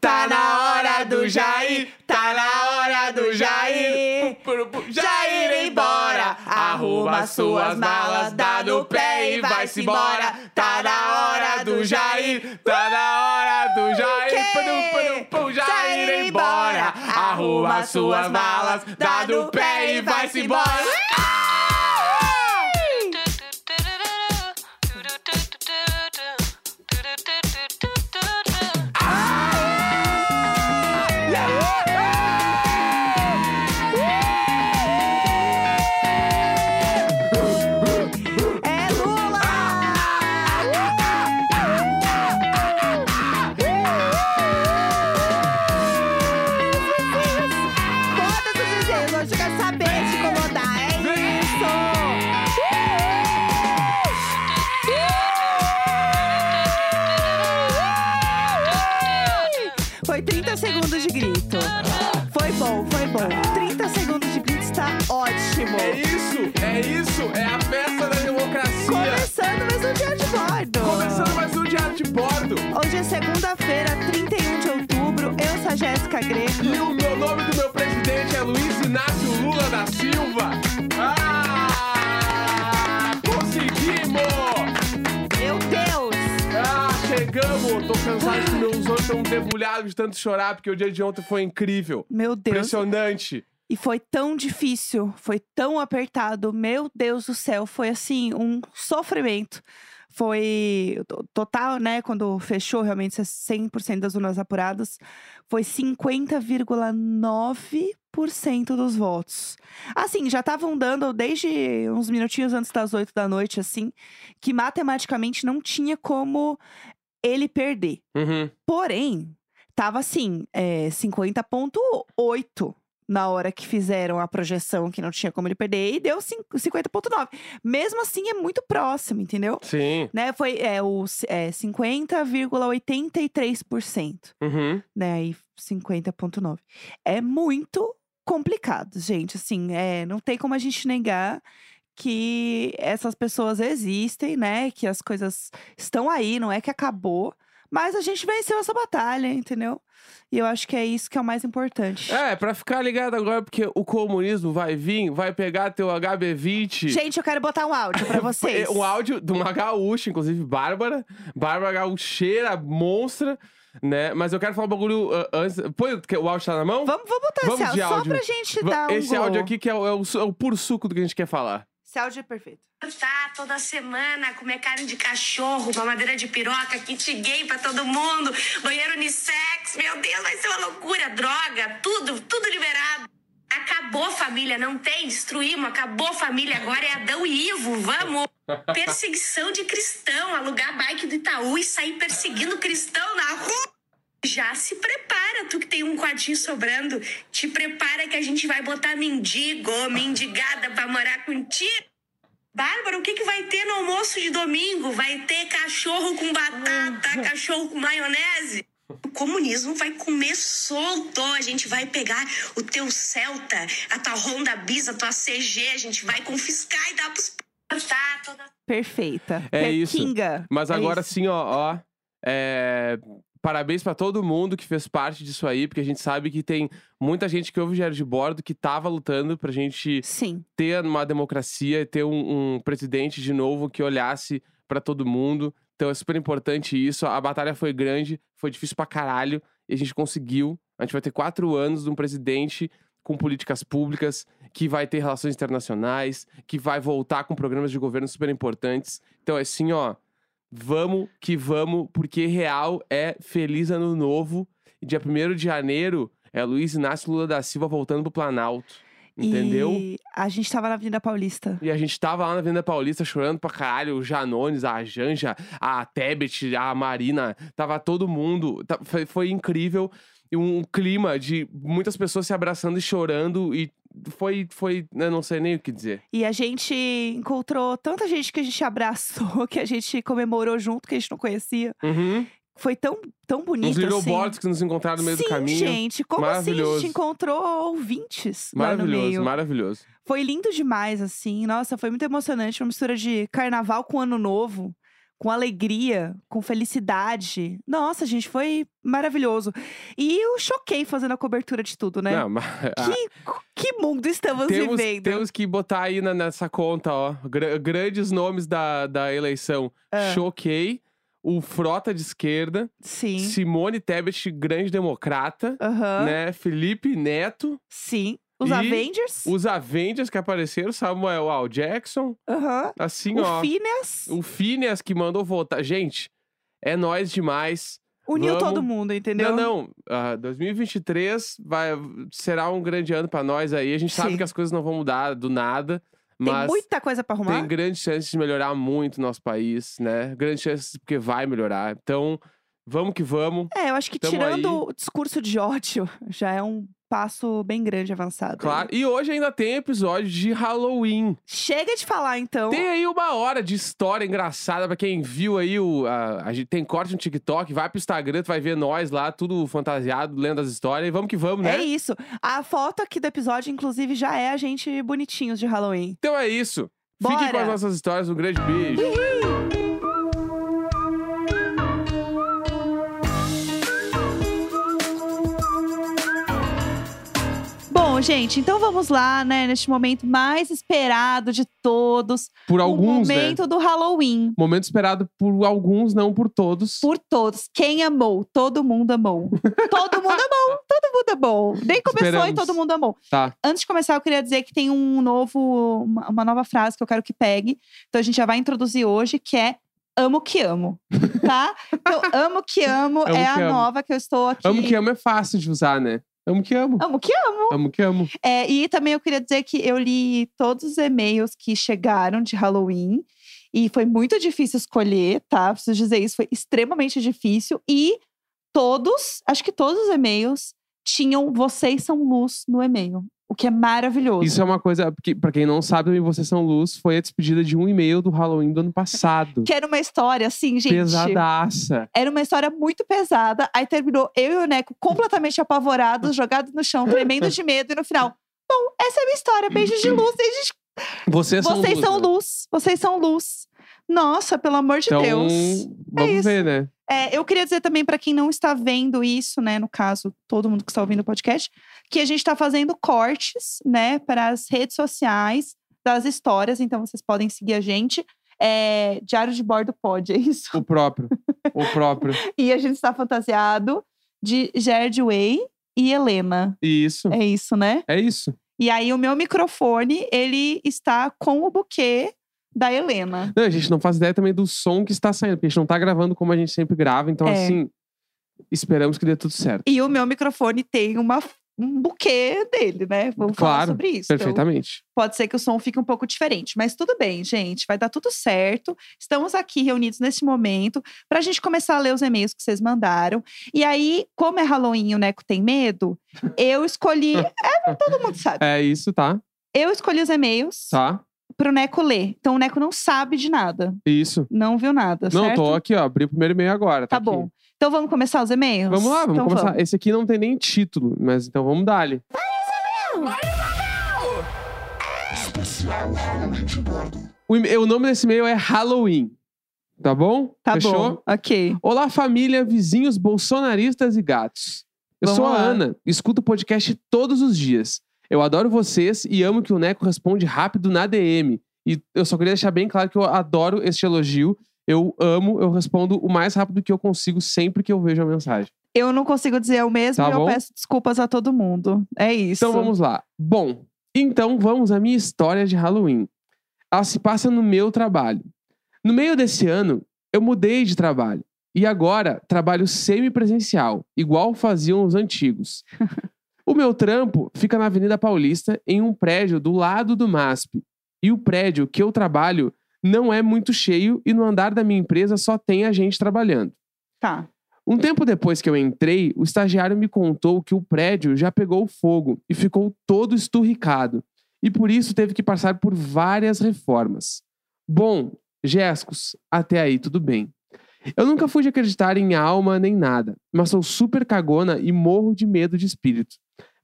Tá na hora do Jair, tá na hora do Jair. Jair embora, arruma suas malas, dá no pé e vai-se embora. Tá na hora do Jair, tá na hora do Jair. Pum, Jair embora, arruma suas malas, dá no pé e vai-se embora. Jéssica Greco. E o meu nome do meu presidente é Luiz Inácio Lula da Silva. Ah! Conseguimos! Meu Deus! Ah, chegamos! Tô cansado que meus olhos estão debulhados de tanto chorar, porque o dia de ontem foi incrível. Meu Deus. Impressionante. E foi tão difícil, foi tão apertado. Meu Deus do céu, foi assim, um sofrimento. Foi to- total, né? Quando fechou realmente 100% das urnas apuradas, foi 50,9% dos votos. Assim, já estavam dando desde uns minutinhos antes das 8 da noite, assim, que matematicamente não tinha como ele perder. Uhum. Porém, tava assim, é, 50,8 na hora que fizeram a projeção que não tinha como ele perder, e deu cin- 50,9. Mesmo assim, é muito próximo, entendeu? Sim. Né, foi é, o é, 50,83%, Uhum. né? Aí 50,9. É muito complicado, gente. Assim, é, não tem como a gente negar que essas pessoas existem, né? Que as coisas estão aí, não é que acabou. Mas a gente venceu essa batalha, entendeu? E eu acho que é isso que é o mais importante. É, pra ficar ligado agora, porque o comunismo vai vir, vai pegar teu HB20. Gente, eu quero botar um áudio pra vocês. Um áudio de uma gaúcha, inclusive, Bárbara. Bárbara gaúcheira, monstra, né? Mas eu quero falar um bagulho uh, antes. Põe o áudio tá na mão? Vamos, vamos botar Vamos esse áudio, só pra gente dar um Esse gol. áudio aqui que é o, é o é o puro suco do que a gente quer falar. Esse áudio é perfeito. Tá toda semana, comer carne de cachorro, mamadeira de piroca, kit gay pra todo mundo, banheiro unissex, meu Deus, vai ser uma loucura, droga, tudo, tudo liberado. Acabou família, não tem, destruímos, acabou família, agora é Adão e Ivo, vamos. Perseguição de cristão, alugar bike do Itaú e sair perseguindo cristão na rua. Já se prepara, tu que tem um quartinho sobrando, te prepara que a gente vai botar mendigo, mendigada pra morar contigo. Bárbara, o que, que vai ter no almoço de domingo? Vai ter cachorro com batata, cachorro com maionese? O comunismo vai comer solto. A gente vai pegar o teu Celta, a tua Honda Bis, a tua CG, a gente vai confiscar e dar pros. Tá, toda Perfeita. É isso. Kinga. Mas É agora isso. sim, ó, ó. é, Parabéns pra todo mundo que fez parte disso aí, porque a gente sabe que tem muita gente que ouve o Diário de Bordo que tava lutando pra gente Sim. ter uma democracia e ter um, um presidente de novo que olhasse pra todo mundo. Então é super importante isso. A batalha foi grande, foi difícil pra caralho e a gente conseguiu. A gente vai ter quatro anos de um presidente com políticas públicas, que vai ter relações internacionais, que vai voltar com programas de governo super importantes. Então é assim, ó. Vamos que vamos, porque real é feliz ano novo. E dia 1 de janeiro é Luiz Inácio Lula da Silva voltando pro Planalto. Entendeu? E a gente tava na Avenida Paulista. E a gente tava lá na Avenida Paulista chorando pra caralho. O Janones, a Janja, a Tebet, a Marina. Tava todo mundo. Tá- Foi, foi incrível. E um clima de muitas pessoas se abraçando e chorando. E foi, foi. Eu não sei nem o que dizer. E a gente encontrou tanta gente que a gente abraçou, que a gente comemorou junto, que a gente não conhecia. Uhum. Foi tão, tão bonito Uns little assim. boards que nos encontraram no meio Sim, do caminho. gente, como assim a gente encontrou ouvintes Maravilhoso, maravilhoso. Foi lindo demais, assim. Nossa, foi muito emocionante. Uma mistura de carnaval com ano novo. Com alegria, com felicidade. Nossa, gente, foi maravilhoso. E eu choquei fazendo a cobertura de tudo, né? Não, mas, ah, Que, que mundo estamos temos, vivendo? temos que botar aí na- nessa conta, ó. gra- grandes nomes da, da eleição. Ah. Choquei. O Frota de esquerda. Sim. Simone Tebet, grande democrata. Aham. Né? Felipe Neto. Sim. Os E Avengers. Os Avengers que apareceram. Samuel Al Jackson. Aham. Assim, O ó. Phineas O Phineas que mandou votar. Gente, é nós demais. uniu vamos- todo mundo, entendeu? Não, não. ah, 2023 vai, será um grande ano pra nós aí. A gente sabe Sim. que as coisas não vão mudar do nada. Tem Mas muita coisa pra arrumar. tem grandes chances de melhorar muito o nosso país, né? Grandes chances porque vai melhorar. Então, vamos que vamos. É, eu acho que Tamo tirando aí. o discurso de ódio, já é um passo bem grande avançado. aí. Claro. E hoje ainda tem episódio de Halloween. Chega de falar, então. Tem aí uma hora de história engraçada pra quem viu aí o. A, gente tem corte no TikTok, vai pro Instagram, tu vai ver nós lá, tudo fantasiado, lendo as histórias. E vamos que vamos, né? É isso. A foto aqui do episódio, inclusive, já é a gente bonitinhos de Halloween. Então é isso. Fiquem com Bora. as nossas histórias. Um grande beijo. Bom, gente, então vamos lá, né? Neste momento mais esperado de todos. Por o alguns, né? momento do Halloween. Momento esperado por alguns, não por todos. Por todos. Quem amou? Todo mundo amou. todo mundo amou. Todo mundo amou. Nem começou e Esperamos. todo mundo amou. Tá. Antes de começar, eu queria dizer que tem um novo, uma, uma nova frase que eu quero que pegue. Então a gente já vai introduzir hoje, que é amo que amo, tá? Então, amo que amo, Amo é que a amo. nova que eu estou aqui. Amo que amo é fácil de usar, né? Amo que amo. Amo que amo. Amo que amo. É, e também eu queria dizer que eu li todos os e-mails que chegaram de Halloween. E foi muito difícil escolher, tá? Preciso dizer isso, foi extremamente difícil. E todos, acho que todos os e-mails tinham vocês são luz no e-mail. O que é maravilhoso. Isso é uma coisa, que, pra quem não sabe, o Vocês São Luz foi a despedida de um e-mail do Halloween do ano passado. Que era uma história, assim, gente. Pesadaça. Era uma história muito pesada. Aí terminou eu e o Neco completamente apavorados, jogados no chão, tremendo de medo. E no final, bom, essa é a minha história. Beijos de luz. Beijos. Vocês são Vocês luz. são né? luz. Vocês são luz. Nossa, pelo amor de Então, Deus. vamos isso. ver, né? É, eu queria dizer também para quem não está vendo isso, né, no caso, todo mundo que está ouvindo o podcast, que a gente está fazendo cortes, né, para as redes sociais das histórias, então vocês podem seguir a gente. É, Diário de Bordo pode, é isso. O próprio. o próprio. E a gente está fantasiado de Gerd Way e Helena. Isso. É isso, né? É isso. E aí o meu microfone, ele está com o buquê da Helena. Não, a gente não faz ideia também do som que está saindo, porque a gente não tá gravando como a gente sempre grava. Então, É. assim, esperamos que dê tudo certo. E o meu microfone tem uma, um buquê dele, né? Vamos falar Claro, sobre isso. Então, Perfeitamente. pode ser que o som fique um pouco diferente, mas tudo bem, gente. Vai dar tudo certo. Estamos aqui reunidos nesse momento para a gente começar a ler os e-mails que vocês mandaram. E aí, como é Halloween e o Neco tem medo, eu escolhi. é, todo mundo sabe. É isso, tá? Eu escolhi os e-mails Tá. Pro Neco ler. Então o Neco não sabe de nada. Isso. Não viu nada, Não, certo? tô aqui, ó. Abri o primeiro e-mail agora. Tá aqui. bom. Então vamos começar os e-mails? Vamos lá, vamos Então começar. Esse aqui não tem nem título, mas então vamos dar ali. O, e- o nome desse e-mail é Halloween. Tá bom? Tá Fechou? bom. Ok. Olá, família, vizinhos bolsonaristas e gatos. Eu Vamos sou a lá. Ana, escuto o podcast todos os dias. Eu adoro vocês e amo que o Neco responde rápido na DM. E eu só queria deixar bem claro que eu adoro este elogio. Eu amo, eu respondo o mais rápido que eu consigo sempre que eu vejo a mensagem. Eu não consigo dizer o mesmo Tá e eu peço desculpas a todo mundo. É isso. Então vamos lá. Bom, então vamos à minha história de Halloween. Ela se passa no meu trabalho. No meio desse ano, eu mudei de trabalho. E agora trabalho semipresencial, igual faziam os antigos. o meu trampo fica na Avenida Paulista, em um prédio do lado do MASP. E o prédio que eu trabalho não é muito cheio e no andar da minha empresa só tem a gente trabalhando. Tá. Um tempo depois que eu entrei, o estagiário me contou que o prédio já pegou fogo e ficou todo esturricado. E por isso teve que passar por várias reformas. Bom, Gescos, até aí tudo bem. Eu nunca fui de acreditar em alma nem nada, mas sou super cagona e morro de medo de espírito.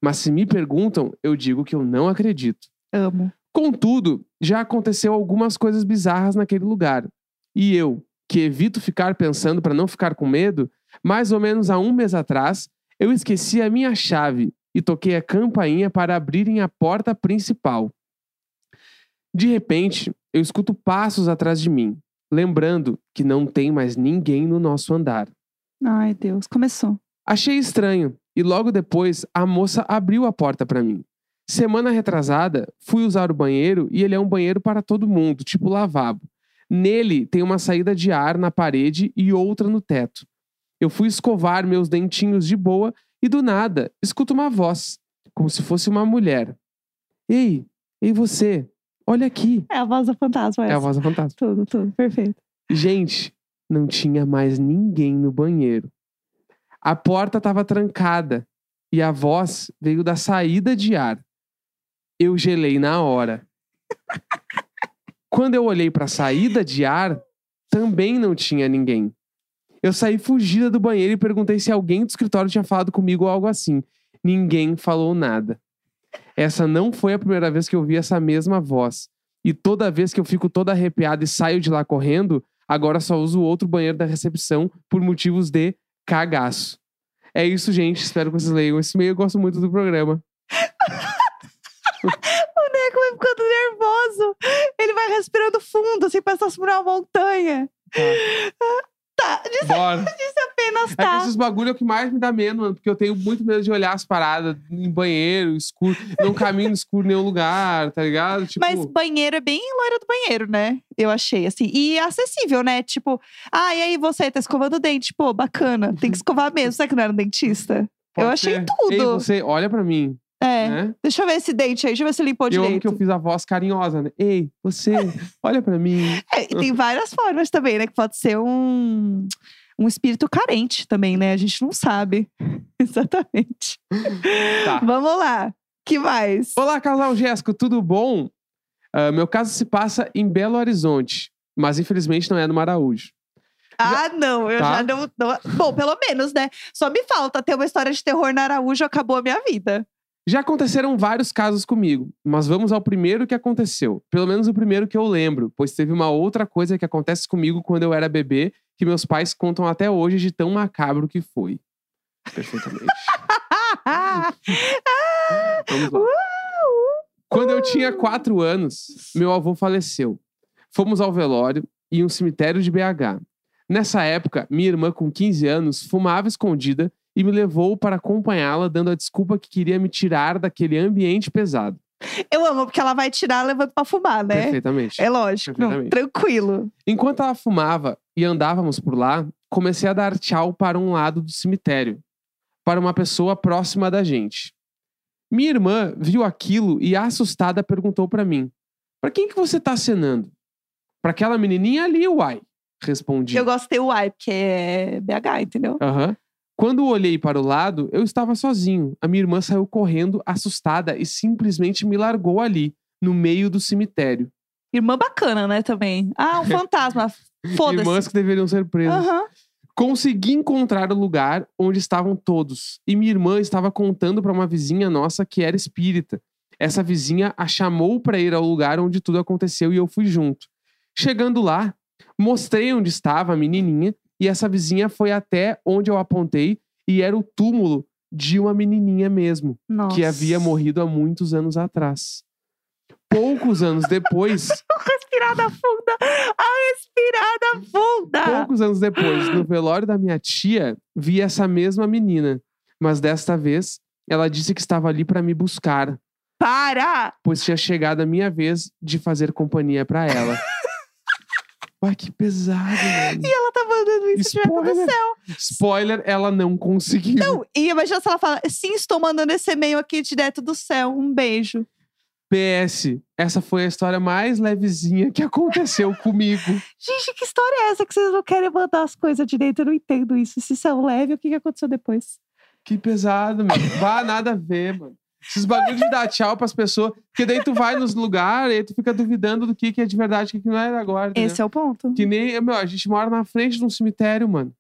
Mas se me perguntam, eu digo que eu não acredito. Amo. Contudo, já aconteceu algumas coisas bizarras naquele lugar. E eu, que evito ficar pensando para não ficar com medo, mais ou menos há um mês atrás, eu esqueci a minha chave e toquei a campainha para abrirem a porta principal. De repente, eu escuto passos atrás de mim, lembrando que não tem mais ninguém no nosso andar. Ai, Deus, começou. Achei estranho e logo depois a moça abriu a porta para mim. Semana retrasada, fui usar o banheiro e ele é um banheiro para todo mundo, tipo lavabo. Nele tem uma saída de ar na parede e outra no teto. Eu fui escovar meus dentinhos de boa e do nada escuto uma voz, como se fosse uma mulher. Ei, ei você, olha aqui. É a voz do fantasma É essa. a voz da fantasma. Tudo, tudo, perfeito. Gente, não tinha mais ninguém no banheiro. A porta estava trancada e a voz veio da saída de ar. Eu gelei na hora. Quando eu olhei para a saída de ar, também não tinha ninguém. Eu saí fugida do banheiro e perguntei se alguém do escritório tinha falado comigo ou algo assim. Ninguém falou nada. Essa não foi a primeira vez que eu vi essa mesma voz. E toda vez que eu fico toda arrepiada e saio de lá correndo, agora só uso o outro banheiro da recepção por motivos de cagaço. É isso, gente. Espero que vocês leiam esse e-mail. Eu gosto muito do programa. O Neco vai ficando nervoso. Ele vai respirando fundo, assim, parece estar por uma montanha. Tá, disse, Bora. disse apenas É que tá. esses bagulho é o que mais me dá medo, mano. Porque eu tenho muito medo de olhar as paradas em banheiro, escuro. Não caminho escuro em nenhum lugar, tá ligado? Tipo, Mas banheiro é bem loira do banheiro, né? Eu achei, assim. E acessível, né? Tipo, ah, e aí você tá escovando o dente? Pô, bacana. Tem que escovar mesmo. Será que não era um dentista? pode eu achei ser. tudo. Ei, você, olha pra mim, É. né? Deixa eu ver esse dente aí. Deixa eu ver se limpou Eu amo direito. que eu fiz a voz carinhosa, né? Ei, você, olha pra mim. É, e tem várias formas também, né? Que pode ser um, um espírito carente também, né? A gente não sabe. Exatamente. Tá. Vamos lá. Que mais? Olá, casal Jéssico, tudo bom? Ah, meu caso se passa em Belo Horizonte, mas infelizmente não é no Maraújo. Ah, não, eu Tá. já não, não- Bom, pelo menos, né? Só me falta ter uma história de terror na Araújo, acabou a minha vida. Já aconteceram vários casos comigo, mas vamos ao primeiro que aconteceu. Pelo menos o primeiro que eu lembro, pois teve uma outra coisa que acontece comigo quando eu era bebê, que meus pais contam até hoje de tão macabro que foi. Perfeitamente. Vamos lá. Quando eu tinha quatro anos, meu avô faleceu. Fomos ao velório e um cemitério de BH. Nessa época, minha irmã, com 15 anos, fumava escondida e me levou para acompanhá-la, dando a desculpa que queria me tirar daquele ambiente pesado. Eu amo, porque ela vai tirar levando pra fumar, né? Perfeitamente. É lógico. Não, Perfeitamente. tranquilo. Enquanto ela fumava e andávamos por lá, comecei a dar tchau para um lado do cemitério, para uma pessoa próxima da gente. Minha irmã viu aquilo e, assustada, perguntou para mim: Para quem que você tá acenando? Para aquela menininha ali, uai. Respondi. Eu gosto de ter o Y, porque é BH, entendeu? Aham. Quando olhei para o lado, eu estava sozinho. A minha irmã saiu correndo, assustada, e simplesmente me largou ali, no meio do cemitério. Irmã bacana, né, também. Ah, um fantasma. Foda-se. Irmãs que deveriam ser presas. Aham. Consegui encontrar o lugar onde estavam todos. E minha irmã estava contando para uma vizinha nossa que era espírita. Essa vizinha a chamou para ir ao lugar onde tudo aconteceu e eu fui junto. Chegando lá, mostrei onde estava a menininha e essa vizinha foi até onde eu apontei e era o túmulo de uma menininha mesmo, Nossa. que havia morrido há muitos anos atrás. Poucos anos depois, Respirada funda. A respirada funda. Poucos anos depois, no velório da minha tia, vi essa mesma menina. Mas desta vez, ela disse que estava ali para me buscar, Para! pois tinha chegado a minha vez de fazer companhia para ela. Uai, que pesado, mano. E ela tá mandando isso direto do Spoiler. céu. Spoiler, ela não conseguiu. Não, e imagina se ela fala: sim, estou mandando esse e-mail aqui direto do céu. Um beijo. PS, essa foi a história mais levezinha que aconteceu comigo. Gente, que história é essa que vocês não querem mandar as coisas direito? Eu não entendo isso. Se isso é leve, o que, que aconteceu depois? Que pesado, mano. Vá, nada a ver, mano. Esses bagulhos de dar tchau pras pessoas. Porque daí tu vai nos lugares e tu fica duvidando do que, que é de verdade e o que, não é agora. entendeu? Esse é o ponto. Que nem, meu, a gente mora na frente de um cemitério, mano.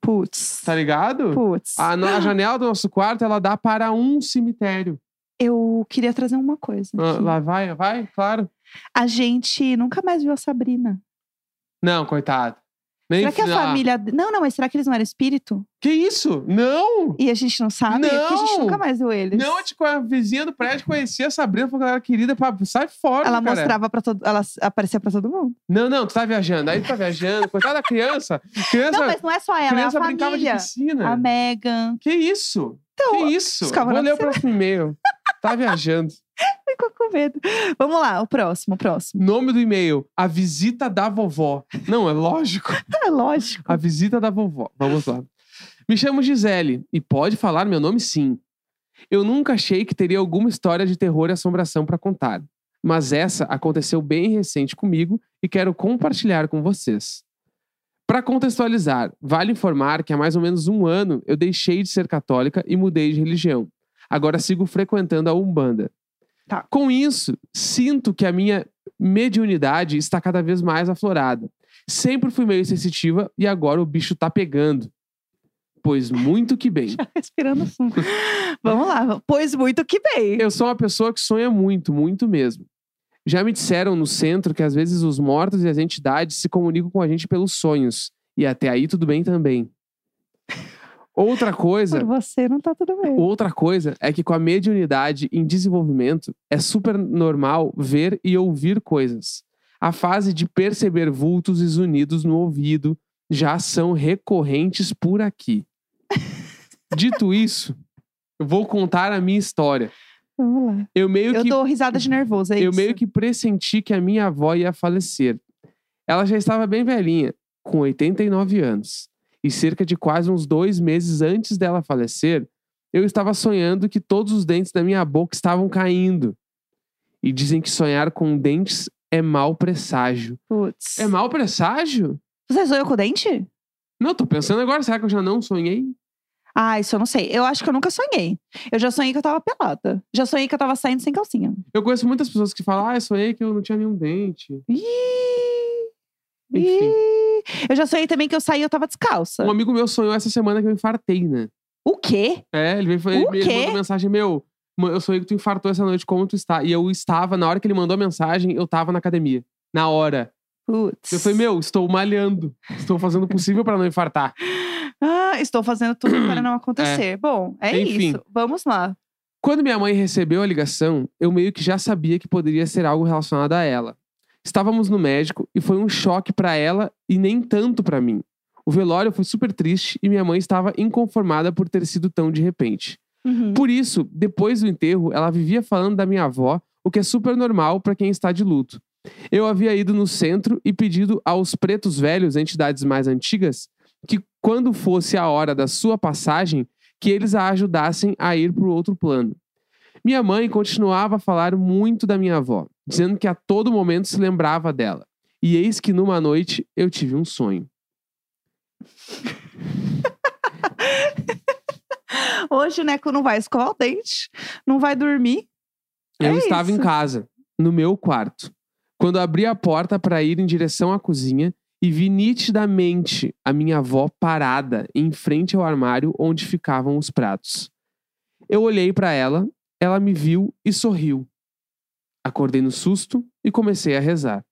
Putz. Tá ligado? Putz. A, a janela do nosso quarto, ela dá para um cemitério. Eu queria trazer uma coisa. Ah, lá vai, vai, claro. A gente nunca mais viu a Sabrina. Não, coitado. Nem será que a família. Não, não, mas será que eles não eram espírito? Que isso? Não! E a gente não sabe? É porque a gente Não! nunca mais viu eles. Não, tipo, a vizinha do prédio conhecia a Sabrina, falou que ela era querida, pá, sai fora, Ela cara. mostrava pra todo. Ela aparecia pra todo mundo. Não, não, tu tá viajando. Aí tu tá viajando. Coitada da criança. Criança, Não, mas não é só ela, é a criança brincava de família. piscina. A Megan. Que isso? Então, que isso? Vou ler o próximo e-mail. Tá viajando. Ficou com medo. Vamos lá, o próximo, o próximo. Nome do e-mail: A Visita da Vovó. Não, é lógico. É lógico. A Visita da Vovó. Vamos lá. Me chamo Gisele e pode falar meu nome sim. Eu nunca achei que teria alguma história de terror e assombração para contar. Mas essa aconteceu bem recente comigo e quero compartilhar com vocês. Para contextualizar, vale informar que há mais ou menos um ano eu deixei de ser católica e mudei de religião. Agora sigo frequentando a Umbanda. Tá. Com isso, sinto que a minha mediunidade está cada vez mais aflorada. Sempre fui meio sensitiva e agora o bicho tá pegando. Pois muito que bem. Respirando fundo. Vamos lá. Pois muito que bem. Eu sou uma pessoa que sonha muito, muito mesmo. Já me disseram no centro que às vezes os mortos e as entidades se comunicam com a gente pelos sonhos. E até aí tudo bem também. Outra coisa, Por você não tá tudo bem. outra coisa é que com a mediunidade em desenvolvimento é super normal ver e ouvir coisas. A fase de perceber vultos e zunidos no ouvido já são recorrentes por aqui. Dito isso, eu vou contar a minha história. Vamos lá. Eu meio Eu que dou risada de nervoso, é eu isso? meio que pressenti que a minha avó ia falecer. Ela já estava bem velhinha, com 89 anos. E cerca de quase uns dois meses antes dela falecer, eu estava sonhando que todos os dentes da minha boca estavam caindo. E dizem que sonhar com dentes é mau presságio. Putz. É mau presságio? Você sonhou com o dente? Não, tô pensando agora, será que eu já não sonhei? Ah, isso eu não sei. Eu acho que eu nunca sonhei. Eu já sonhei que eu tava pelada. Já sonhei que eu tava saindo sem calcinha. Eu conheço muitas pessoas que falam, ah, eu sonhei que eu não tinha nenhum dente. Ih, Enfim. ih. Eu já sonhei também que eu saí e eu tava descalça. Um amigo meu sonhou essa semana que eu infartei, né? O quê? É, ele veio ele, ele mandou mensagem, meu, eu sonhei que tu infartou essa noite, como tu está? E eu estava, na hora que ele mandou a mensagem, eu tava na academia. Na hora. Putz. Eu falei, meu, estou malhando. Estou fazendo o possível para não infartar. Ah, estou fazendo tudo para não acontecer. Bom, é Enfim. isso. Vamos lá. Quando minha mãe recebeu a ligação, eu meio que já sabia que poderia ser algo relacionado a ela. Estávamos no médico e foi um choque para ela e nem tanto para mim. O velório foi super triste e minha mãe estava inconformada por ter sido tão de repente. Uhum. Por isso, depois do enterro, ela vivia falando da minha avó, o que é super normal para quem está de luto. Eu havia ido no centro e pedido aos pretos velhos, entidades mais antigas, que quando fosse a hora da sua passagem, que eles a ajudassem a ir para o outro plano. Minha mãe continuava a falar muito da minha avó, dizendo que a todo momento se lembrava dela. E eis que numa noite eu tive um sonho. Hoje o Neco não vai escovar o dente, não vai dormir. Eu É estava em isso. casa, no meu quarto, quando abri a porta para ir em direção à cozinha e vi nitidamente a minha avó parada em frente ao armário onde ficavam os pratos. Eu olhei para ela, ela me viu e sorriu. Acordei no susto e comecei a rezar.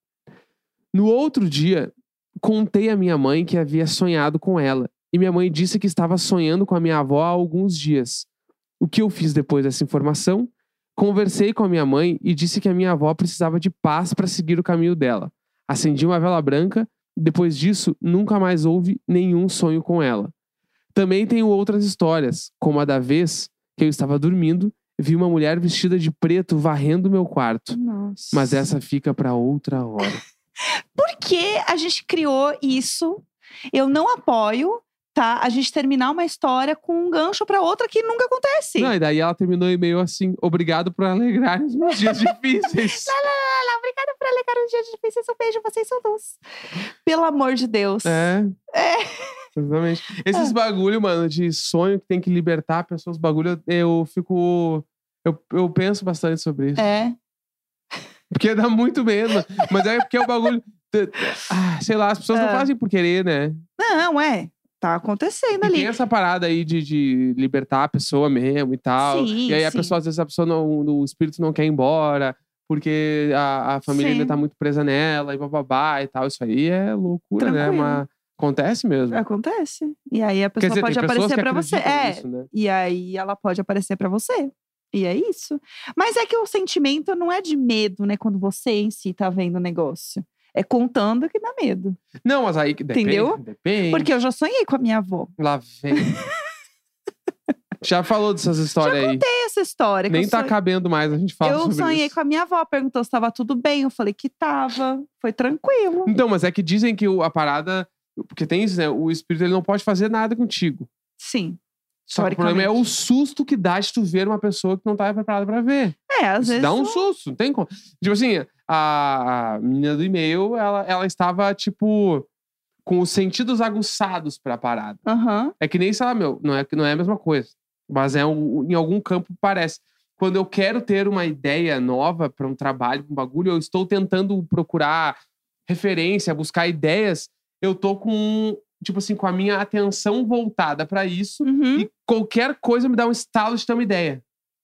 No outro dia, contei à minha mãe que havia sonhado com ela e minha mãe disse que estava sonhando com a minha avó há alguns dias. O que eu fiz depois dessa informação? Conversei com a minha mãe e disse que a minha avó precisava de paz para seguir o caminho dela. Acendi uma vela branca, depois disso, nunca mais houve nenhum sonho com ela. Também tenho outras histórias, como a da vez que eu estava dormindo, vi uma mulher vestida de preto varrendo meu quarto. Nossa. Mas essa fica para outra hora. Por que a gente criou isso? Eu não apoio, tá? A gente terminar uma história com um gancho pra outra que nunca acontece. Não, e daí ela terminou o e-mail assim: obrigado por alegrar os meus dias difíceis. Lá, obrigada por alegar os dias difíceis. Um beijo, vocês são luz. Pelo amor de Deus. É. É. Exatamente. Esses bagulho, mano, de sonho que tem que libertar pessoas, bagulho, eu fico. Eu, eu penso bastante sobre isso. É. Porque dá muito medo. Mas é porque é o bagulho. Ah, sei lá, as pessoas não É. fazem por querer, né? Não, é. Tá acontecendo E ali. tem essa parada aí de, de libertar a pessoa mesmo e tal. Sim, e aí a sim. pessoa, às vezes, a pessoa não, o espírito não quer ir embora, porque a, a família Sim. ainda tá muito presa nela e bababá e tal. Isso aí é loucura, né? Tranquilo. Uma, Acontece mesmo. Acontece. E aí a pessoa dizer, pode aparecer pra você. É. né? E aí ela pode aparecer pra você. E é isso. Mas é que o sentimento não é de medo, né? Quando você em si tá vendo o negócio. É contando que dá medo. Não, mas aí que depende. Entendeu? Depende. Porque eu já sonhei com a minha avó. Lá vem. Já falou dessas histórias aí. Tem essa história. Nem eu tá sonhei- cabendo mais, a gente fala Eu sobre sonhei isso. com a minha avó, perguntou se tava tudo bem. Eu falei que tava. Foi tranquilo. Então, mas é que dizem que a parada. Porque tem isso, né? O espírito ele não pode fazer nada contigo. Sim. Só que o problema é o susto que dá de tu ver uma pessoa que não tava preparada pra ver. É, às Isso vezes. dá um susto, não tem como. Tipo assim, a, menina do e-mail, ela, ela estava, tipo, com os sentidos aguçados pra parada. Aham. É que nem, sei lá, meu, não é, não é a mesma coisa. Mas é um- em algum campo parece. Quando eu quero ter uma ideia nova pra um trabalho, pra um bagulho, eu estou tentando procurar referência, buscar ideias, eu tô com, tipo assim, com a minha atenção voltada pra isso. Uhum. E qualquer coisa me dá um estalo de ter uma ideia.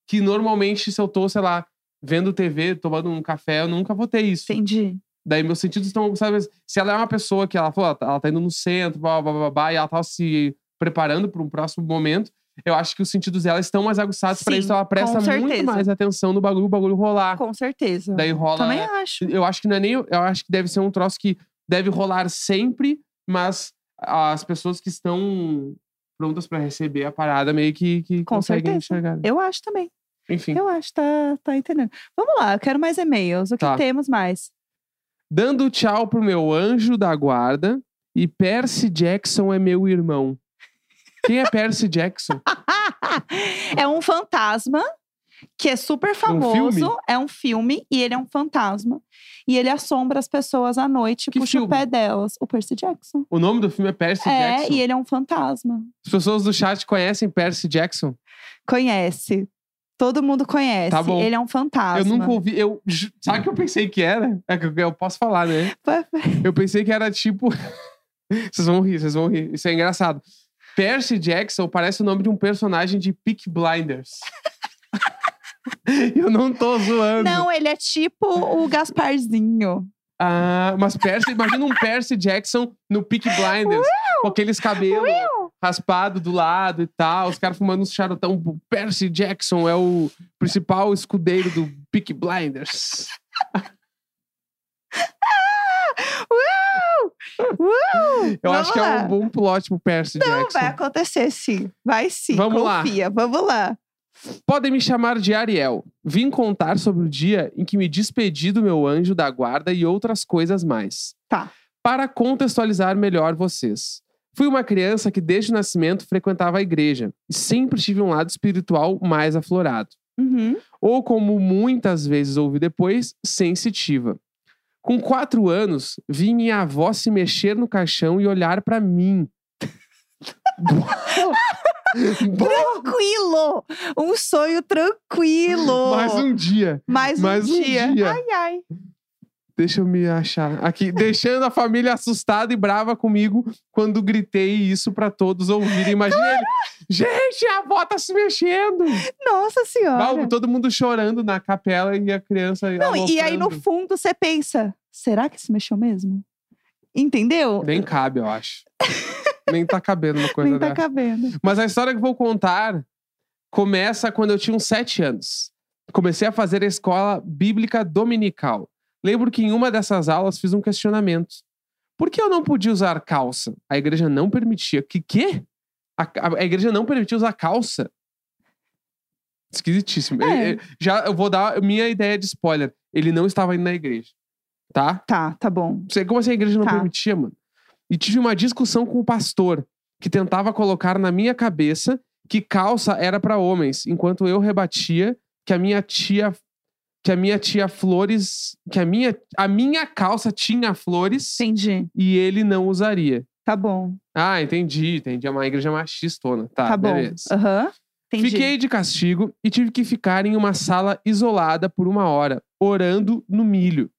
Que normalmente, se eu tô, sei lá, vendo TV, tomando um café, eu nunca vou ter isso. Entendi. Daí meus sentidos estão, sabe? Se ela é uma pessoa que ela falou, ela tá- indo no centro, blá, blá, blá, blá, e ela tá se preparando para um próximo momento, eu acho que os sentidos dela estão mais aguçados para isso. Ela presta muito mais atenção no bagulho, o bagulho rolar. Com certeza. Daí rola. Também acho. Eu acho que não é nem. Eu acho que deve ser um troço que deve rolar sempre, mas as pessoas que estão prontas para receber a parada meio que, que Com conseguem certeza. enxergar. Eu acho também. Enfim. Eu acho, tá, tá entendendo. Vamos lá, eu quero mais e-mails. O que Tá. temos mais? Dando tchau pro meu anjo da guarda e Percy Jackson é meu irmão. Quem é Percy Jackson? é um fantasma que é super famoso. filme? É um filme e ele é um fantasma. E ele assombra as pessoas à noite, Que puxa filme? o pé delas. O Percy Jackson. O nome do filme é Percy é, Jackson. e ele é um fantasma. As pessoas do chat conhecem Percy Jackson? Conhece. Todo mundo conhece. Tá bom. Ele é um fantasma. Eu nunca ouvi. Eu, sabe o que eu pensei que era? É que eu- eu posso falar, né? Eu pensei que era tipo. vocês vão rir, vocês vão rir. Isso é engraçado. Percy Jackson parece o nome de um personagem de Peak Blinders. eu não tô zoando. Não, ele é tipo o Gasparzinho. Ah, mas Percy, imagina um Percy Jackson no Peak Blinders, com aqueles cabelos raspados do lado e tal, os caras fumando uns charutão. O Percy Jackson é o principal escudeiro do Peak Blinders. Uh! Eu acho que é um bom plot pro Percy Não, Jackson. vai acontecer sim. Vai sim. Vamos lá. confia. Vamos lá. Podem me chamar de Ariel. Vim contar sobre o dia em que me despedi do meu anjo da guarda e outras coisas mais. Tá. Para contextualizar melhor vocês. Fui uma criança que desde o nascimento frequentava a igreja e sempre tive um lado espiritual mais aflorado. Uhum. Ou, como muitas vezes ouvi depois, sensitiva. Com quatro anos, vi minha avó se mexer no caixão e olhar para mim. Tranquilo! Um sonho tranquilo! Mais um dia. Mais um mais um dia. dia. Ai, ai. Deixa eu me achar. Aqui, deixando a família assustada e brava comigo quando gritei isso pra todos ouvirem. Imagina ele. Gente, a avó tá se mexendo. Nossa senhora. Mal, todo mundo chorando na capela e a criança. Não, e aí no fundo você pensa: será que se mexeu mesmo? Entendeu? Nem cabe, eu acho. Nem tá cabendo uma coisa Nem tá dessa. cabendo. Mas a história que eu vou contar começa quando eu tinha uns sete anos. Comecei a fazer a escola bíblica dominical. Lembro que em uma dessas aulas fiz um questionamento. Por que eu não podia usar calça? A igreja não permitia. Que quê? A, a- a igreja não permitia usar calça? Esquisitíssimo. É. Já eu vou dar a minha ideia de spoiler. Ele não estava indo na igreja. Tá? Tá, tá bom. Sei como assim a igreja não Tá. permitia, mano. E tive uma discussão com o pastor, que tentava colocar na minha cabeça que calça era pra homens, enquanto eu rebatia que a minha tia que a minha tia Flores, que a minha a minha calça tinha flores Entendi. e ele não usaria. Tá bom. Ah, entendi, entendi. É uma igreja machistona. Tá, Tá, bom. beleza. Aham. Entendi. Fiquei de castigo e tive que ficar em uma sala isolada por uma hora, orando no milho,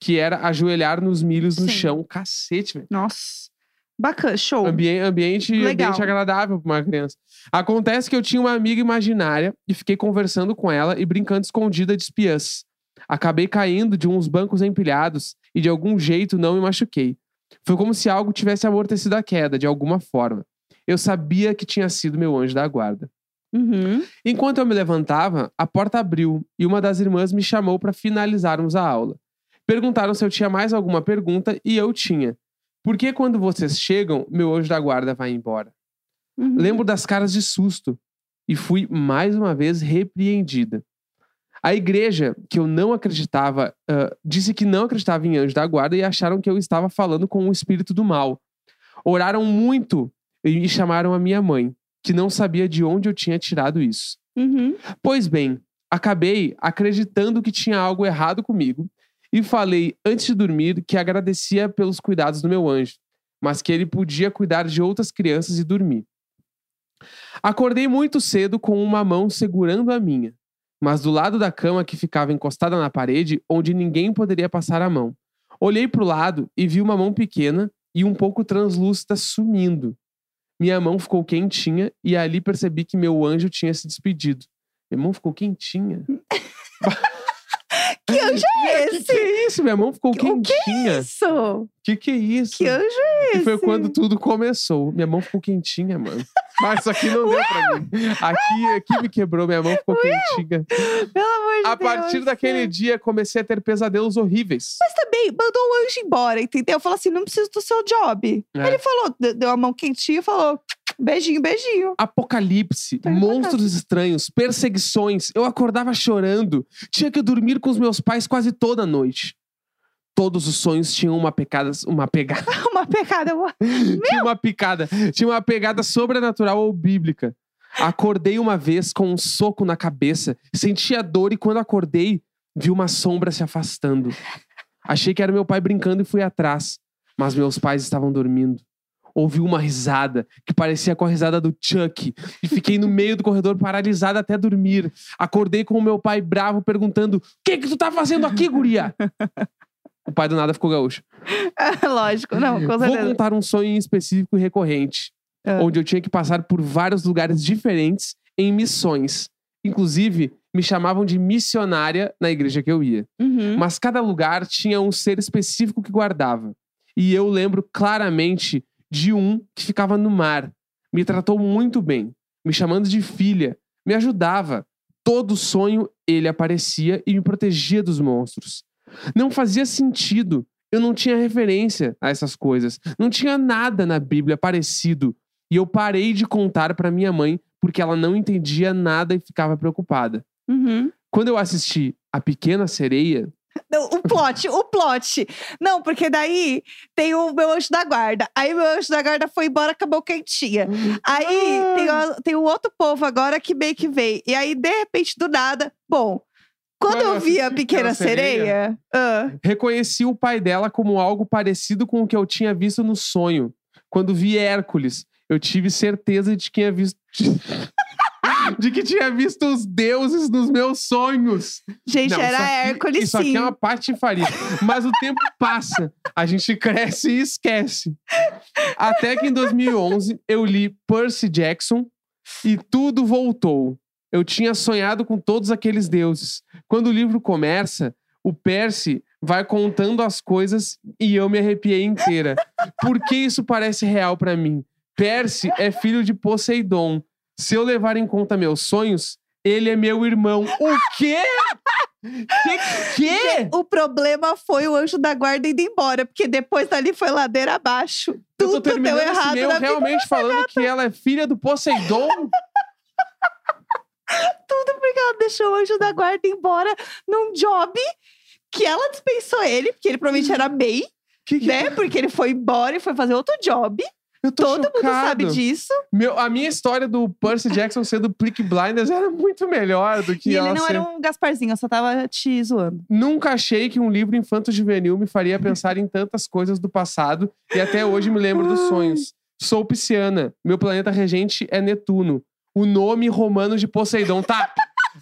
que era ajoelhar nos milhos no Sim. chão. Cacete, velho. Nossa. Bacana, show. Ambien- ambiente, Legal. ambiente agradável para uma criança. Acontece que eu tinha uma amiga imaginária e fiquei conversando com ela e brincando escondida de espiãs. Acabei caindo de uns bancos empilhados e de algum jeito não me machuquei. Foi como se algo tivesse amortecido a queda, de alguma forma. Eu sabia que tinha sido meu anjo da guarda. Uhum. Enquanto eu me levantava, a porta abriu e uma das irmãs me chamou para finalizarmos a aula. Perguntaram se eu tinha mais alguma pergunta e eu tinha. Por que quando vocês chegam, meu anjo da guarda vai embora? Uhum. Lembro das caras de susto e fui mais uma vez repreendida. A igreja, que eu não acreditava, ah, disse que não acreditava em anjo da guarda e acharam que eu estava falando com o espírito do mal. Oraram muito e chamaram a minha mãe, que não sabia de onde eu tinha tirado isso. Uhum. Pois bem, acabei acreditando que tinha algo errado comigo e falei antes de dormir que agradecia pelos cuidados do meu anjo, mas que ele podia cuidar de outras crianças e dormir. Acordei muito cedo com uma mão segurando a minha, mas do lado da cama que ficava encostada na parede, onde ninguém poderia passar a mão. Olhei para o lado e vi uma mão pequena e um pouco translúcida sumindo. Minha mão ficou quentinha e ali percebi que meu anjo tinha se despedido. Minha mão ficou quentinha. Que anjo é Que esse? que é isso? Minha mão ficou O que é quentinha. Isso! Que que é isso? Que anjo é E esse? foi quando tudo começou. Minha mão ficou quentinha, mano. Mas isso aqui não deu pra mim. Aqui, aqui me quebrou, minha mão ficou quentinha. Pelo amor de A Deus. partir daquele dia, comecei a ter pesadelos horríveis. Mas também mandou o anjo embora, entendeu? Falou assim: não preciso do seu job. É. Ele falou, de- deu a mão quentinha e falou: beijinho, beijinho. Apocalipse, Tá indo pra monstros estranhos, perseguições. Eu acordava chorando. Tinha que dormir com os meus pais quase toda noite. Todos os sonhos tinham uma pecada, uma pegada, Uma pecada. uma- tinha uma picada, tinha uma pegada sobrenatural ou bíblica. Acordei uma vez com um soco na cabeça, sentia dor e quando acordei, vi uma sombra se afastando. Achei que era meu pai brincando e fui atrás, mas meus pais estavam dormindo. Ouvi uma risada que parecia com a risada do Chuck e fiquei no meio do corredor paralisada até dormir. Acordei com o meu pai bravo perguntando: "O que que tu tá fazendo aqui, guria?" O pai do nada ficou gaúcho. Lógico, não, com Vou certeza. contar um sonho em específico e recorrente, Ah. onde eu tinha que passar por vários lugares diferentes em missões. Inclusive, me chamavam de missionária na igreja que eu ia. Uhum. Mas cada lugar tinha um ser específico que guardava. E eu lembro claramente de um que ficava no mar. Me tratou muito bem, me chamando de filha, me ajudava. Todo sonho ele aparecia e me protegia dos monstros. Não fazia sentido. Eu não tinha referência a essas coisas. Não tinha nada na Bíblia parecido. E eu parei de contar para minha mãe porque ela não entendia nada e ficava preocupada. Uhum. Quando eu assisti A Pequena Sereia, o plot, o plot. Não, porque daí tem o meu anjo da guarda. Aí meu anjo da guarda foi embora, acabou quentinha. Aí Ah. tem, o, tem o outro povo agora que meio que veio. E aí, de repente, do nada. Bom, quando Quando eu eu vi a Pequena Pequena Sereia, Sereia. ah, reconheci o pai dela como algo parecido com o que eu tinha visto no sonho. Quando vi Hércules, eu tive certeza de que tinha visto. De que tinha visto os deuses nos meus sonhos. gente, Não, era isso aqui- Hércules, Isso sim. aqui é uma patifaria. Mas o tempo passa. A gente cresce e esquece. Até que em 2011 eu li Percy Jackson e tudo voltou. Eu tinha sonhado com todos aqueles deuses. Quando o livro começa, o Percy vai contando as coisas e eu me arrepiei inteira. Por que isso parece real pra mim? Percy é filho de Poseidon. Se eu levar em conta meus sonhos, ele é meu irmão. O quê? Que quê? O problema foi o anjo da guarda indo embora, porque depois dali foi ladeira abaixo. Eu Tudo deu esse errado na vida. realmente falando que ela é filha do Poseidon. Tudo porque ela deixou o anjo da guarda embora num job que ela dispensou ele, porque ele provavelmente era MEI, Que que- né? Porque ele foi embora e foi fazer outro job. Eu tô Todo mundo chocado. sabe disso. Meu, a minha história do Percy Jackson sendo Plick Blinders era muito melhor do que E ela ele não ser... era um Gasparzinho, eu só tava te zoando. Nunca achei que um livro infanto-juvenil me faria pensar em tantas coisas do passado e até hoje me lembro dos sonhos. Sou pisciana. Meu planeta regente é Netuno. O nome romano de Poseidon. Tá.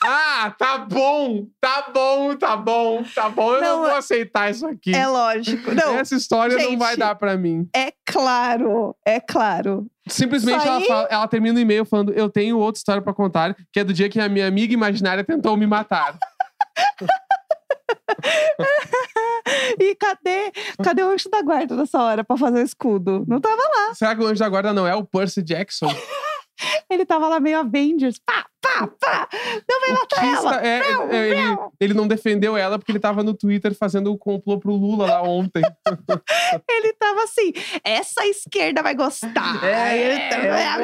Ah, tá bom, tá bom, tá bom, tá bom. Eu não, Não, vou aceitar isso aqui. É lógico. Não, Essa história não gente. vai dar pra mim. é claro. É claro. Simplesmente Isso ela, aí- fala- ela termina o e-mail falando: Eu tenho outra história pra contar, que é do dia que a minha amiga imaginária tentou me matar. E cadê, cadê o anjo da guarda nessa hora pra fazer o escudo? Não tava lá. Será que o anjo da guarda não é o Percy Jackson? Ele tava lá meio Avengers. Pá, pá, pá. Não vai matar ela. é, é, é, ele, ele não defendeu ela porque ele tava no Twitter fazendo o complô pro Lula lá ontem. Ele tava assim, essa esquerda vai gostar. Eu, vou Meu lá,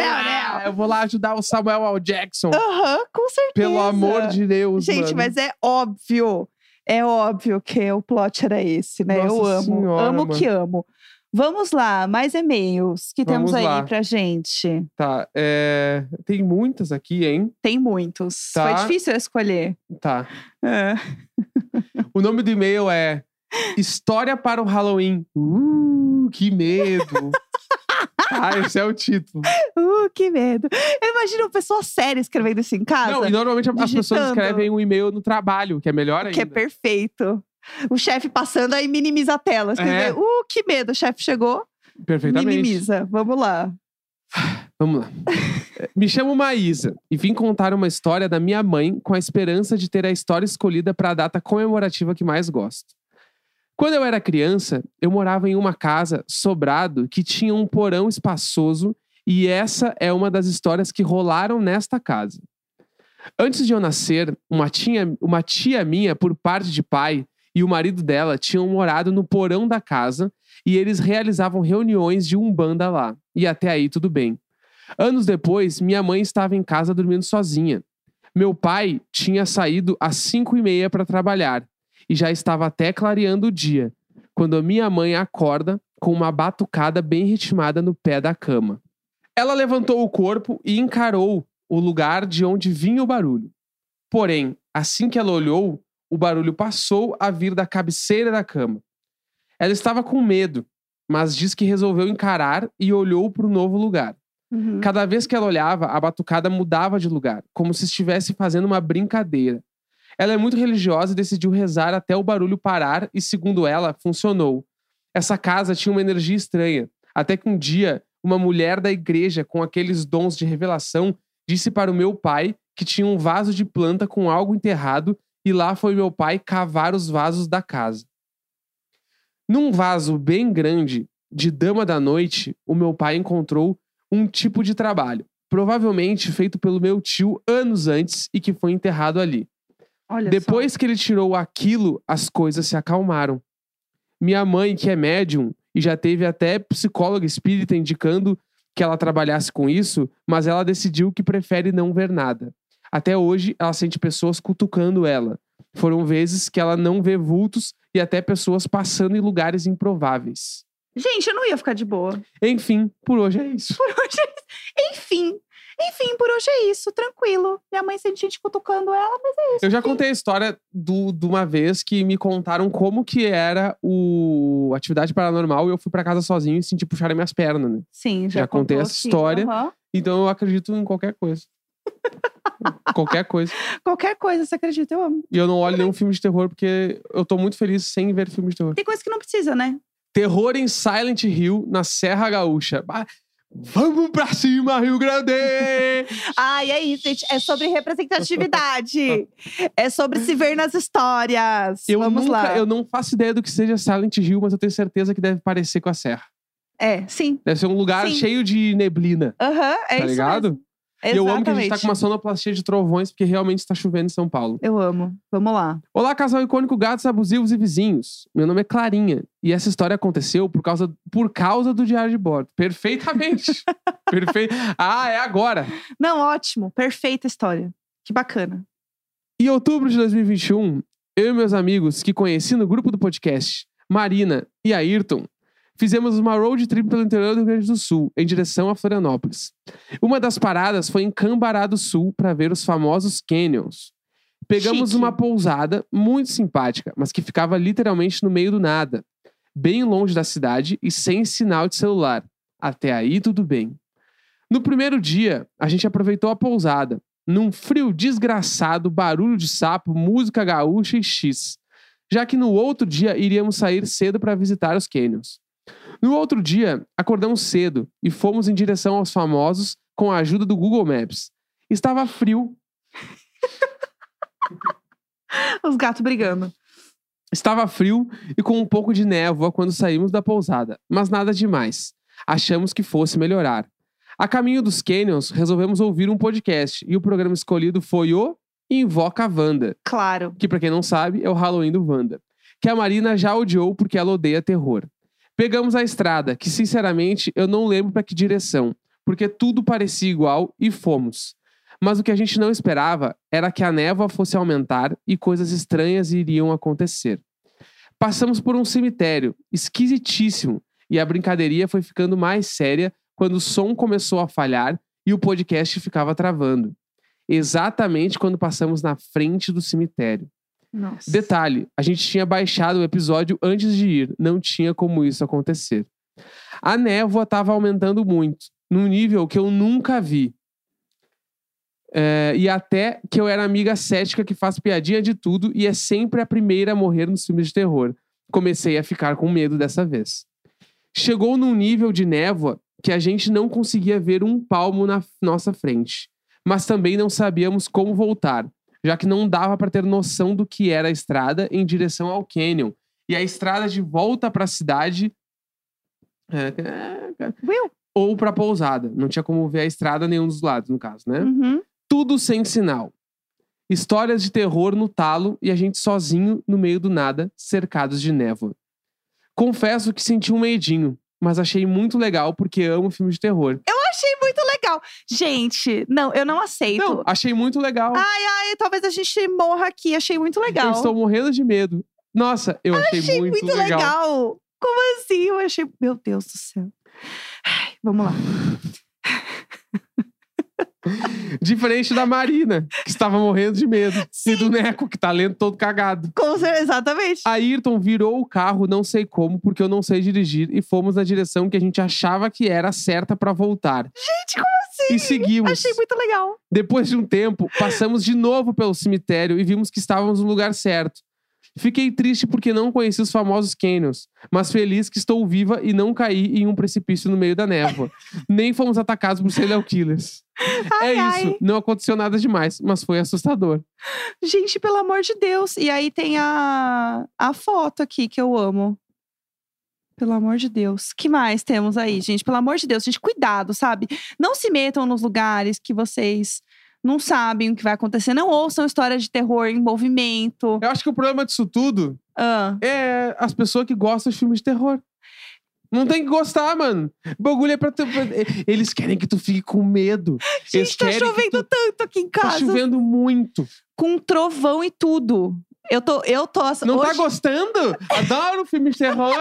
Deus. eu vou lá ajudar o Samuel L. Jackson. Aham, com certeza. Pelo amor de Deus, Gente, mano. mas é óbvio. É óbvio que o plot era esse, né? Eu Nossa amo. Senhora, amo mano. que amo. Vamos lá, mais e-mails que temos Vamos aí lá. pra gente. Tá, é, tem muitas aqui, hein? Tem muitos. Tá. Foi difícil escolher. Tá. É. O nome do e-mail é História para o Halloween. Uh, que medo. ah, esse é o título. Uh, que medo. Eu imagino uma pessoa séria escrevendo isso em casa. Não, e normalmente as pessoas digitando. escrevem um e-mail no trabalho, que é melhor ainda. que é perfeito. O chefe passando aí minimiza a tela. Escrever, É. uh, que medo. O chefe chegou, Perfeitamente. minimiza. Vamos lá. Vamos lá. Me chamo Maísa e vim contar uma história da minha mãe com a esperança de ter a história escolhida para a data comemorativa que mais gosto. Quando eu era criança, eu morava em uma casa sobrado que tinha um porão espaçoso e essa é uma das histórias que rolaram nesta casa. Antes de eu nascer, uma tia, uma tia minha, por parte de pai, e o marido dela tinham morado no porão da casa e eles realizavam reuniões de umbanda lá. E até aí tudo bem. Anos depois, minha mãe estava em casa dormindo sozinha. Meu pai tinha saído às cinco e meia para trabalhar e já estava até clareando o dia, quando a minha mãe acorda com uma batucada bem ritmada no pé da cama. Ela levantou o corpo e encarou o lugar de onde vinha o barulho. Porém, assim que ela olhou, o barulho passou a vir da cabeceira da cama. Ela estava com medo, mas diz que resolveu encarar e olhou para o novo lugar. Uhum. Cada vez que ela olhava, a batucada mudava de lugar, como se estivesse fazendo uma brincadeira. Ela é muito religiosa e decidiu rezar até o barulho parar, e segundo ela, funcionou. Essa casa tinha uma energia estranha, até que um dia, uma mulher da igreja com aqueles dons de revelação disse para o meu pai que tinha um vaso de planta com algo enterrado, e lá foi meu pai cavar os vasos da casa. Num vaso bem grande, de dama da noite, o meu pai encontrou um tipo de trabalho, provavelmente feito pelo meu tio anos antes e que foi enterrado ali. Olha só. Depois que ele tirou aquilo, as coisas se acalmaram. Minha mãe, que é médium e já teve até psicóloga espírita indicando que ela trabalhasse com isso, mas ela decidiu que prefere não ver nada. Até hoje, ela sente pessoas cutucando ela. Foram vezes que ela não vê vultos e até pessoas passando em lugares improváveis. Gente, eu não ia ficar de boa. Enfim, por hoje é isso. Por hoje é isso. Enfim. Enfim, por hoje é isso. Tranquilo. Minha mãe sente gente cutucando ela, mas é isso. Eu já contei a história do, de uma vez que me contaram como que era o atividade paranormal e eu fui pra casa sozinho e senti puxar minhas pernas, né? Sim, já, Já contei essa aqui. história. Aham. Então eu acredito em qualquer coisa. qualquer coisa. Qualquer coisa, você acredita? Eu amo. E eu não olho nenhum filme de terror porque eu tô muito feliz sem ver filme de terror. Tem coisa que não precisa, né? Terror em Silent Hill, na Serra Gaúcha. Vamos pra cima, Rio Grande! Ai, é isso, gente. É sobre representatividade. é sobre se ver nas histórias. Eu Vamos nunca, lá. eu não faço ideia do que seja Silent Hill, mas eu tenho certeza que deve parecer com a Serra. É, sim. Deve ser um lugar Sim. cheio de neblina, Aham, é tá isso ligado? mesmo. E eu amo que a gente tá Exatamente. com uma sonoplastia de trovões, porque realmente está chovendo em São Paulo. Eu amo. Vamos lá. Olá, casal icônico, gatos abusivos e vizinhos. Meu nome é Clarinha. E essa história aconteceu por causa, por causa do diário de bordo. Perfeitamente. Perfeito. Ah, é agora. Não, ótimo. Perfeita história. Que bacana. Em outubro de 2021, eu e meus amigos que conheci no grupo do podcast, Marina e Ayrton, fizemos uma road trip pelo interior do Rio Grande do Sul, em direção a Florianópolis. Uma das paradas foi em Cambará do Sul para ver os famosos canyons. Pegamos Chique. uma pousada muito simpática, mas que ficava literalmente no meio do nada, bem longe da cidade e sem sinal de celular. Até aí tudo bem. No primeiro dia, a gente aproveitou a pousada, num frio desgraçado, barulho de sapo, música gaúcha e X. Já que no outro dia iríamos sair cedo para visitar os canyons. No outro dia, acordamos cedo e fomos em direção aos famosos com a ajuda do Google Maps. Estava frio, Os gatos brigando. Estava frio e com um pouco de névoa quando saímos da pousada, mas nada demais. Achamos que fosse melhorar. A caminho dos canyons, resolvemos ouvir um podcast e o programa escolhido foi o Invoca Wanda, Claro. que pra quem não sabe é o Halloween do Wanda, que a Marina já odiou porque ela odeia terror. Pegamos a estrada, que sinceramente eu não lembro pra que direção, porque tudo parecia igual e fomos. Mas o que a gente não esperava era que a névoa fosse aumentar e coisas estranhas iriam acontecer. Passamos por um cemitério, esquisitíssimo, e a brincadeirinha foi ficando mais séria quando o som começou a falhar e o podcast ficava travando. Exatamente quando passamos na frente do cemitério. Nossa. Detalhe: a gente tinha baixado o episódio antes de ir, não tinha como isso acontecer. A névoa estava aumentando muito, num nível que eu nunca vi. É, e até que eu era amiga cética que faz piadinha de tudo e é sempre a primeira a morrer nos filmes de terror. Comecei a ficar com medo dessa vez. Chegou num nível de névoa que a gente não conseguia ver um palmo na nossa frente, mas também não sabíamos como voltar, já que não dava para ter noção do que era a estrada em direção ao canyon. E a estrada de volta para a cidade é, é, Will. ou para pousada. Não tinha como ver a estrada nenhum dos lados, no caso, né? Uhum. Tudo sem sinal. Histórias de terror no talo e a gente sozinho no meio do nada, cercados de névoa. Confesso que senti um medinho, mas achei muito legal porque amo filme de terror. Achei muito legal. Gente, não, eu não aceito. Não, achei muito legal. Ai, ai, talvez a gente morra aqui. Achei muito legal. Eu estou morrendo de medo. Nossa, eu achei, achei muito, muito legal. legal. Como assim? Eu achei. Meu Deus do céu. Ai, vamos lá. Diferente da Marina, que estava morrendo de medo. E do Neco, que tá lendo todo cagado. Com cer- Exatamente. A Ayrton virou o carro, não sei como, porque eu não sei dirigir, e fomos na direção que a gente achava que era certa pra voltar. Gente, como assim? E seguimos. Achei muito legal. Depois de um tempo, passamos de novo pelo cemitério e vimos que estávamos no lugar certo. Fiquei triste porque não conheci os famosos canyons, mas feliz que estou viva e não caí em um precipício no meio da névoa. Nem fomos atacados por serial killers. Ai, é isso, ai. não aconteceu nada demais, mas foi assustador. Gente, pelo amor de Deus. E aí tem a, a foto aqui que eu amo. Pelo amor de Deus. que mais temos aí, gente? Pelo amor de Deus, gente, cuidado, sabe? Não se metam nos lugares que vocês não sabem o que vai acontecer. Não ouçam história de terror em movimento. Eu acho que o problema disso tudo Ah, é as pessoas que gostam de filmes de terror. Não tem que gostar, mano. O bagulho é pra tu. Eles querem que tu fique com medo. Eles gente, tá querem que chovendo tu- tanto aqui em Tá casa. chovendo muito. Com trovão e tudo. Eu tô, eu tô. Não hoje... tá gostando? Adoro filmes de terror.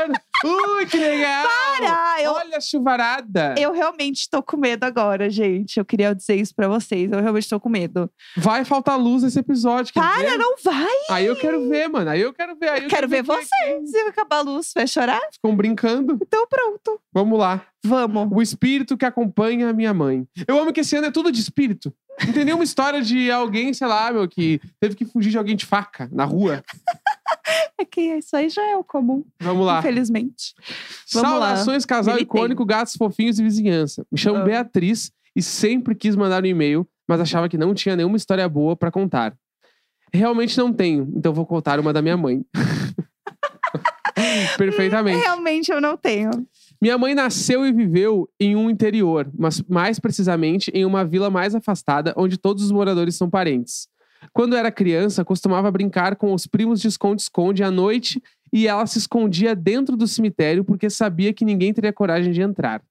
Ui, que legal. Para, eu- Olha a chuvarada. Eu realmente tô com medo agora, gente. Eu queria dizer isso pra vocês. Eu realmente tô com medo. Vai faltar luz nesse episódio. Para, ver? não vai! Aí eu quero ver, mano. Aí eu quero ver. Aí eu Quero ver quem- quem Se acabar a luz, vai chorar? Ficam brincando. Então pronto. Vamos lá. Vamos. O espírito que acompanha a minha mãe. Eu amo que esse ano é tudo de espírito. Não tem nenhuma história de alguém, sei lá, meu, que teve que fugir de alguém de faca na rua. É que isso aí já é o comum, Vamos lá. infelizmente. Vamos lá. Saudações, casal Militei. icônico, gatos fofinhos e vizinhança. Me chamo Ah. Beatriz e sempre quis mandar um e-mail, mas achava que não tinha nenhuma história boa pra contar. Realmente não tenho, então vou contar uma da minha mãe. Perfeitamente. Realmente eu não tenho. Minha mãe nasceu e viveu em um interior, mas mais precisamente em uma vila mais afastada, onde todos os moradores são parentes. Quando era criança, costumava brincar com os primos de esconde-esconde à noite e ela se escondia dentro do cemitério porque sabia que ninguém teria coragem de entrar.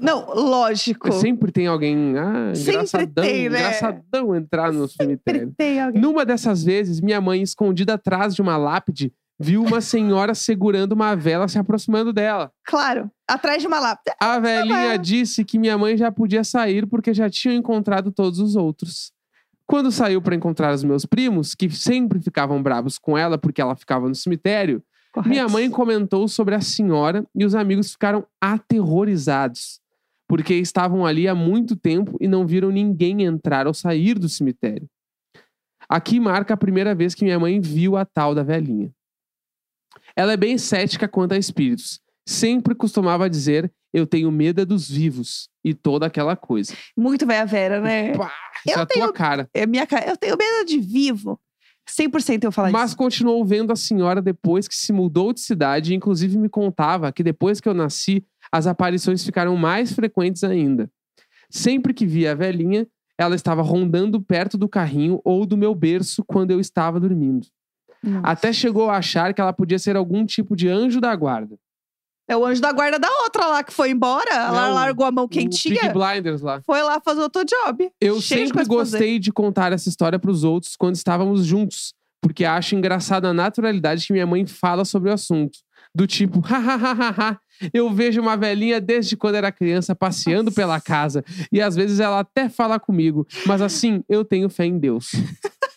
Não, lógico. Sempre tem alguém, ah, Sempre engraçadão, tem, né? engraçadão entrar no cemitério. Tem alguém. Numa dessas vezes, minha mãe, escondida atrás de uma lápide, viu uma senhora segurando uma vela se aproximando dela. Claro, atrás de uma lápide. A velhinha disse que minha mãe já podia sair porque já tinham encontrado todos os outros. Quando saiu para encontrar os meus primos, que sempre ficavam bravos com ela porque ela ficava no cemitério, Correto. minha mãe comentou sobre a senhora e os amigos ficaram aterrorizados, porque estavam ali há muito tempo e não viram ninguém entrar ou sair do cemitério. Aqui marca a primeira vez que minha mãe viu a tal da velhinha. Ela é bem cética quanto a espíritos. Sempre costumava dizer: Eu tenho medo é dos vivos e toda aquela coisa. Muito velha Vera, né? Pá, Eu é a tua tenho- cara. É minha cara. Eu tenho medo de vivo. 100% eu falar Mas isso. continuou vendo a senhora depois que se mudou de cidade e inclusive me contava que depois que eu nasci, as aparições ficaram mais frequentes ainda. Sempre que via a velhinha, ela estava rondando perto do carrinho ou do meu berço quando eu estava dormindo. Nossa. Até chegou a achar que ela podia ser algum tipo de anjo da guarda. É o anjo da guarda da outra lá que foi embora. Ela Não, largou a mão Peaky quentinha. Blinders lá. Foi lá fazer outro job. Eu Cheio de sempre coisa pra fazer. gostei de contar essa história para os outros quando estávamos juntos, porque acho engraçado a naturalidade que minha mãe fala sobre o assunto. Do tipo, hahaha, eu vejo uma velhinha desde quando era criança passeando Nossa. pela casa e às vezes ela até fala comigo, mas assim, eu tenho fé em Deus.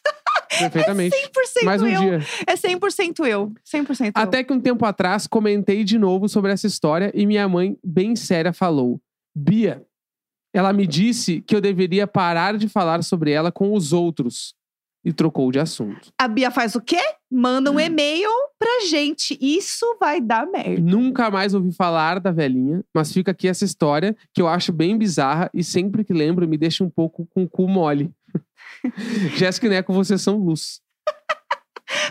Perfeitamente. 100% Mais um eu. dia. É 100% eu. 100% eu. Até que um tempo atrás comentei de novo sobre essa história e minha mãe, bem séria, falou: Bia, ela me disse que eu deveria parar de falar sobre ela com os outros. E trocou de assunto. A Bia faz o quê? Manda Hum. um e-mail pra gente. Isso vai dar merda. Nunca mais ouvi falar da velhinha, mas fica aqui essa história que eu acho bem bizarra e sempre que lembro me deixa um pouco com o cu mole. Jéssica e Neco, vocês são luz.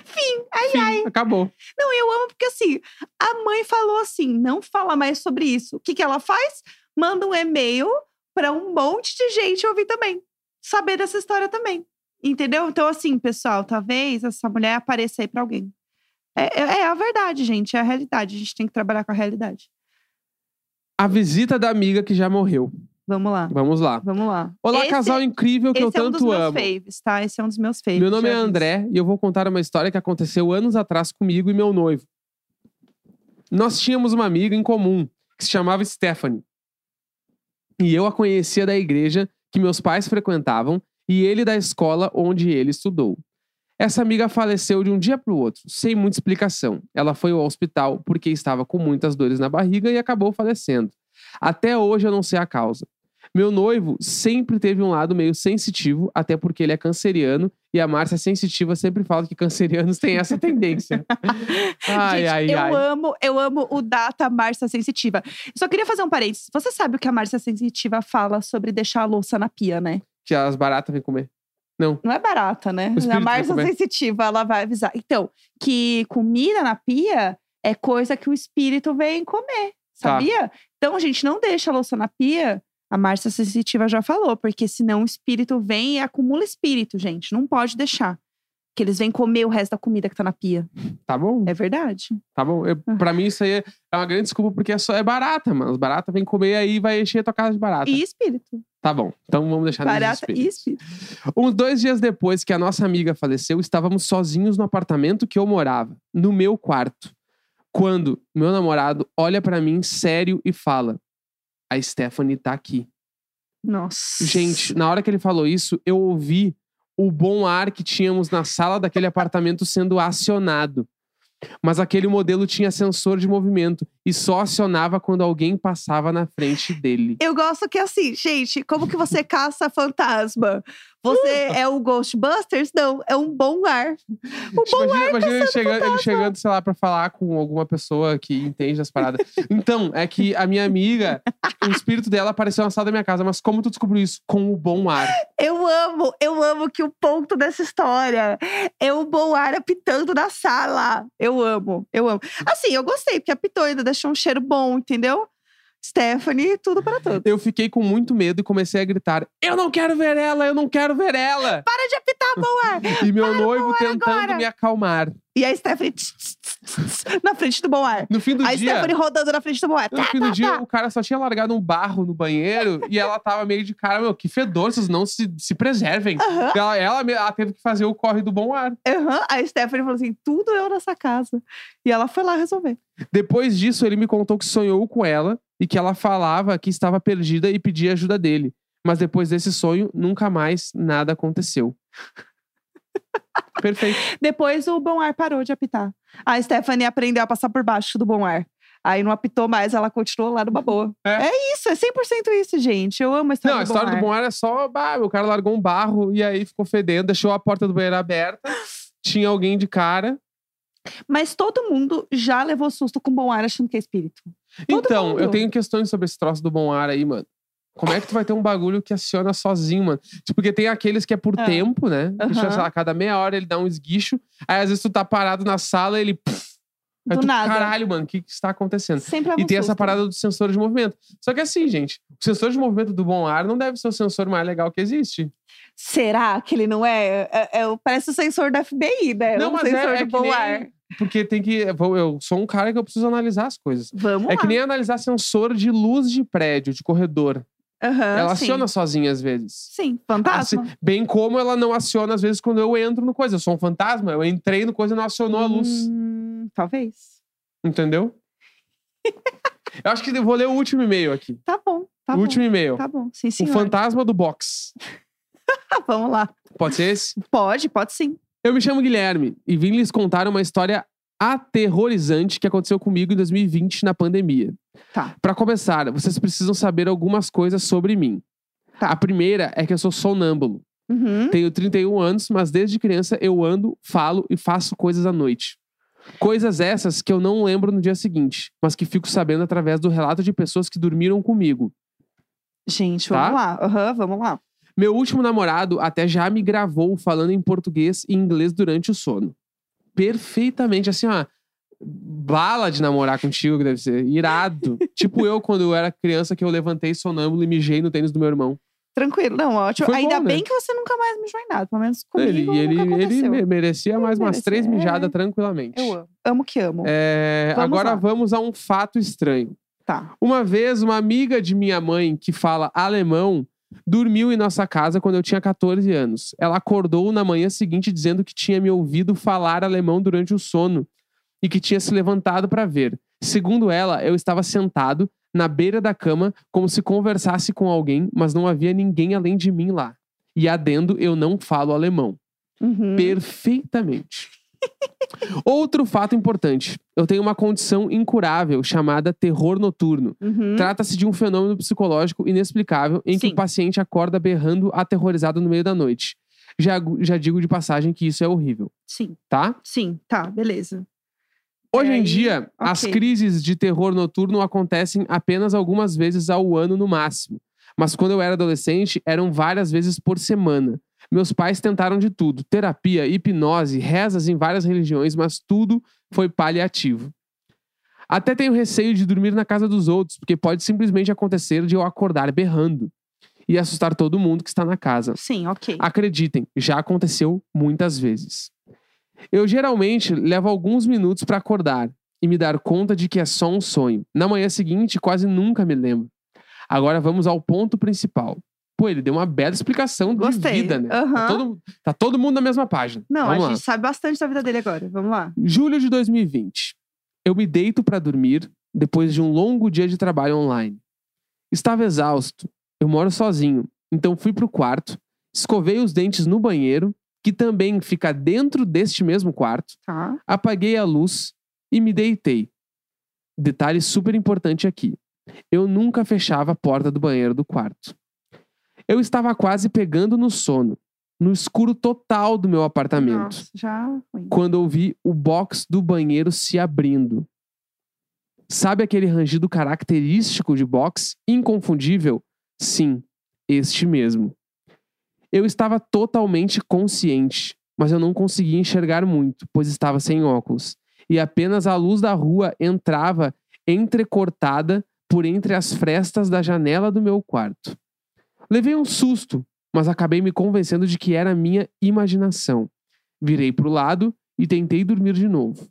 Fim. Ai, Fim, ai. acabou. Não, eu amo porque assim, a mãe falou assim: não fala mais sobre isso. O que, que ela faz? Manda um e-mail pra um monte de gente ouvir também. Saber dessa história também. Entendeu? Então, assim, pessoal, talvez essa mulher apareça aí pra alguém. É, é- é a verdade, gente. É a realidade. A gente tem que trabalhar com a realidade. A visita da amiga que já morreu. Vamos lá. Vamos lá. Vamos lá. Olá, Esse- casal incrível que eu Esse é um dos tanto meus amo. faves, tá? Esse é um dos meus faves. Meu nome é. André e eu vou contar uma história que aconteceu anos atrás comigo e meu noivo. Nós tínhamos uma amiga em comum que se chamava Stephanie. E eu a conhecia da igreja que meus pais frequentavam e ele da escola onde ele estudou. Essa amiga faleceu de um dia para o outro, sem muita explicação. Ela foi ao hospital porque estava com muitas dores na barriga e acabou falecendo. Até hoje eu não sei a causa. Meu noivo sempre teve um lado meio sensitivo, até porque ele é canceriano, e a Márcia sensitiva sempre fala que cancerianos têm essa tendência. ai, Gente, ai, eu ai. amo, eu amo o data Márcia Sensitiva. Só queria fazer um parênteses. Você sabe o que a Márcia Sensitiva fala sobre deixar a louça na pia, né? Que as baratas vêm comer. Não é barata, né? A Márcia. Sensitiva, ela vai avisar. Então, que comida na pia é coisa que o espírito vem comer, Tá. sabia? Então, a gente não deixa a louça na pia. A Márcia Sensitiva já falou, porque senão o espírito vem e acumula espírito, gente. Não pode deixar. Que eles vêm comer o resto da comida que tá na pia. Tá bom? É verdade. Tá bom. Eu, pra mim, isso aí é é uma grande desculpa, porque é, só, é barata, mano. As baratas vêm comer aí e vai encher a tua casa de barata. E espírito. Tá bom. Então vamos deixar nesse Barata e espírito. espírito. Uns dois dias depois que a nossa amiga faleceu, estávamos sozinhos no apartamento que eu morava, no meu quarto. Quando meu namorado olha pra mim sério e fala: A Stephanie tá aqui. Nossa. Gente, na hora que ele falou isso, eu ouvi o bom ar que tínhamos na sala daquele apartamento sendo acionado. Mas aquele modelo tinha sensor de movimento e só acionava quando alguém passava na frente dele. Eu gosto que assim, gente, como que você caça fantasma? Você é o Ghostbusters? Não, é um bom ar. O bom imagina ar imagina ele, chegando, ele chegando, sei lá, pra falar com alguma pessoa que entende das paradas. Então, é que a minha amiga, o espírito dela apareceu na sala da minha casa, mas como tu descobriu isso? Com o bom ar. Eu amo, eu amo que o ponto dessa história é o bom ar apitando na sala. Eu amo, eu amo. Assim, eu gostei, porque apitou ainda deixou um cheiro bom, entendeu? Stephanie, tudo para tudo. Eu fiquei com muito medo e comecei a gritar: Eu não quero ver ela, eu não quero ver ela! Para de apitar, bom ar! E meu noivo tentando agora. me acalmar. E a Stephanie tss, tss, tss, na frente do bom ar. No fim do A dia. Stephanie rodando na frente do bom ar. No Tá, fim do tá, dia, tá. o cara só tinha largado um barro no banheiro e ela tava meio de cara, meu, que fedor, vocês não se, se preservem. Aham. Ela, ela, ela teve que fazer o corre do bom ar. Aham. A Stephanie falou assim: tudo eu nessa casa. E ela foi lá resolver. Depois disso, ele me contou que sonhou com ela e que ela falava que estava perdida e pedia ajuda dele. Mas depois desse sonho, nunca mais nada aconteceu. Perfeito. Depois o bom ar parou de apitar. A Stephanie aprendeu a passar por baixo do bom ar. Aí não apitou mais, ela continuou lá numa boa. É. isso, é 100% isso, gente. Eu amo a história Não, a do história bom do ar. bom ar é só. Bah, o cara largou um barro e aí ficou fedendo, deixou a porta do banheiro aberta. Tinha alguém de cara. Mas todo mundo já levou susto com bom ar achando que é espírito. Todo então, eu mundo. tenho questões sobre esse troço do bom ar aí, mano. Como é que tu vai ter um bagulho que aciona sozinho, mano? Tipo, porque tem aqueles que é por Ah. tempo, né? Tipo, Aham. sei lá, cada meia hora ele dá um esguicho. Aí às vezes tu tá parado na sala e ele. aí Do tu, nada. Caralho, mano, o que que está acontecendo? Sempre leva E um tem essa susto. parada do sensor de movimento. Só que assim, gente, o sensor de movimento do bom ar não deve ser o sensor mais legal que existe. Será que ele não é? é, é o- parece o sensor da FBI, né? Não, o mas sensor é, é do bom nem- ar. Porque tem que. Eu eu sou um cara que eu preciso analisar as coisas. Vamos É lá. que nem analisar sensor de luz de prédio, de corredor. Aham, ela sim. aciona sozinha às vezes. Sim, fantasma. Assim, bem como ela não aciona às vezes quando eu entro no coisa. Eu sou um fantasma, eu entrei no coisa e não acionou a luz. Hum, talvez. Entendeu? eu acho que eu vou ler o último e-mail aqui. Tá bom, tá o bom. último e-mail. Tá bom, sim, o senhor. fantasma do box. Vamos lá. Pode ser esse? Pode, pode sim. Eu me chamo Guilherme e vim lhes contar uma história aterrorizante que aconteceu comigo em 2020 na pandemia. Tá. Para começar, vocês precisam saber algumas coisas sobre mim. Tá. A primeira é que eu sou sonâmbulo. Uhum. Tenho 31 anos, mas desde criança eu ando, falo e faço coisas à noite. Coisas essas que eu não lembro no dia seguinte, mas que fico sabendo através do relato de pessoas que dormiram comigo. Gente, Tá? vamos lá. Aham, vamos lá. Meu último namorado até já me gravou falando em português e inglês durante o sono. Perfeitamente, assim, ó. Bala de namorar contigo, que deve ser. Irado. tipo eu, quando eu era criança, que eu levantei sonâmbulo e mijei no tênis do meu irmão. Tranquilo, não, ótimo. Foi Ainda bom, né? bem que você nunca mais mijou em nada. Pelo menos comigo Ele, ele, ele aconteceu. merecia mais umas merecia, três é. mijadas tranquilamente. Eu amo. Amo que amo. É, Vamos agora lá. vamos a um fato estranho. Tá. Uma vez, uma amiga de minha mãe, que fala alemão, dormiu em nossa casa quando eu tinha 14 anos. Ela acordou na manhã seguinte dizendo que tinha me ouvido falar alemão durante o sono e que tinha se levantado para ver. Segundo ela, eu estava sentado na beira da cama como se conversasse com alguém, mas não havia ninguém além de mim lá. E adendo, eu não falo alemão. Uhum. Perfeitamente. Outro fato importante. Eu tenho uma condição incurável chamada terror noturno. Uhum. Trata-se de um fenômeno psicológico inexplicável em que Sim. o paciente acorda berrando aterrorizado no meio da noite. Já, já digo de passagem que isso é horrível, Sim, tá? sim, tá, beleza. Hoje em dia, as ok. crises de terror noturno acontecem apenas algumas vezes ao ano no máximo. Mas quando eu era adolescente, eram várias vezes por semana. Meus pais tentaram de tudo: terapia, hipnose, rezas em várias religiões, mas tudo foi paliativo. Até tenho receio de dormir na casa dos outros, porque pode simplesmente acontecer de eu acordar berrando e assustar todo mundo que está na casa. Sim, ok. Acreditem, já aconteceu muitas vezes. Eu geralmente levo alguns minutos para acordar e me dar conta de que é só um sonho. Na manhã seguinte, quase nunca me lembro. Agora vamos ao ponto principal. Pô, ele deu uma bela explicação de Gostei. vida, né? Tá, Aham. todo, tá todo mundo na mesma página. Não, vamos a lá. gente sabe bastante da vida dele agora. Vamos lá. Julho de 2020. Eu me deito para dormir depois de um longo dia de trabalho online. Estava exausto. Eu moro sozinho, então fui pro quarto, escovei os dentes no banheiro, que também fica dentro deste mesmo quarto, Tá. apaguei a luz e me deitei. Detalhe super importante aqui. Eu nunca fechava a porta do banheiro do quarto. Eu estava quase pegando no sono, no escuro total do meu apartamento Nossa, já foi. quando eu vi o box do banheiro se abrindo. Sabe aquele rangido característico de box, inconfundível? Sim, este mesmo. Eu estava totalmente consciente, mas eu não conseguia enxergar muito, pois estava sem óculos, e apenas a luz da rua entrava entrecortada por entre as frestas da janela do meu quarto. Levei um susto, mas acabei me convencendo de que era minha imaginação. Virei para o lado e tentei dormir de novo.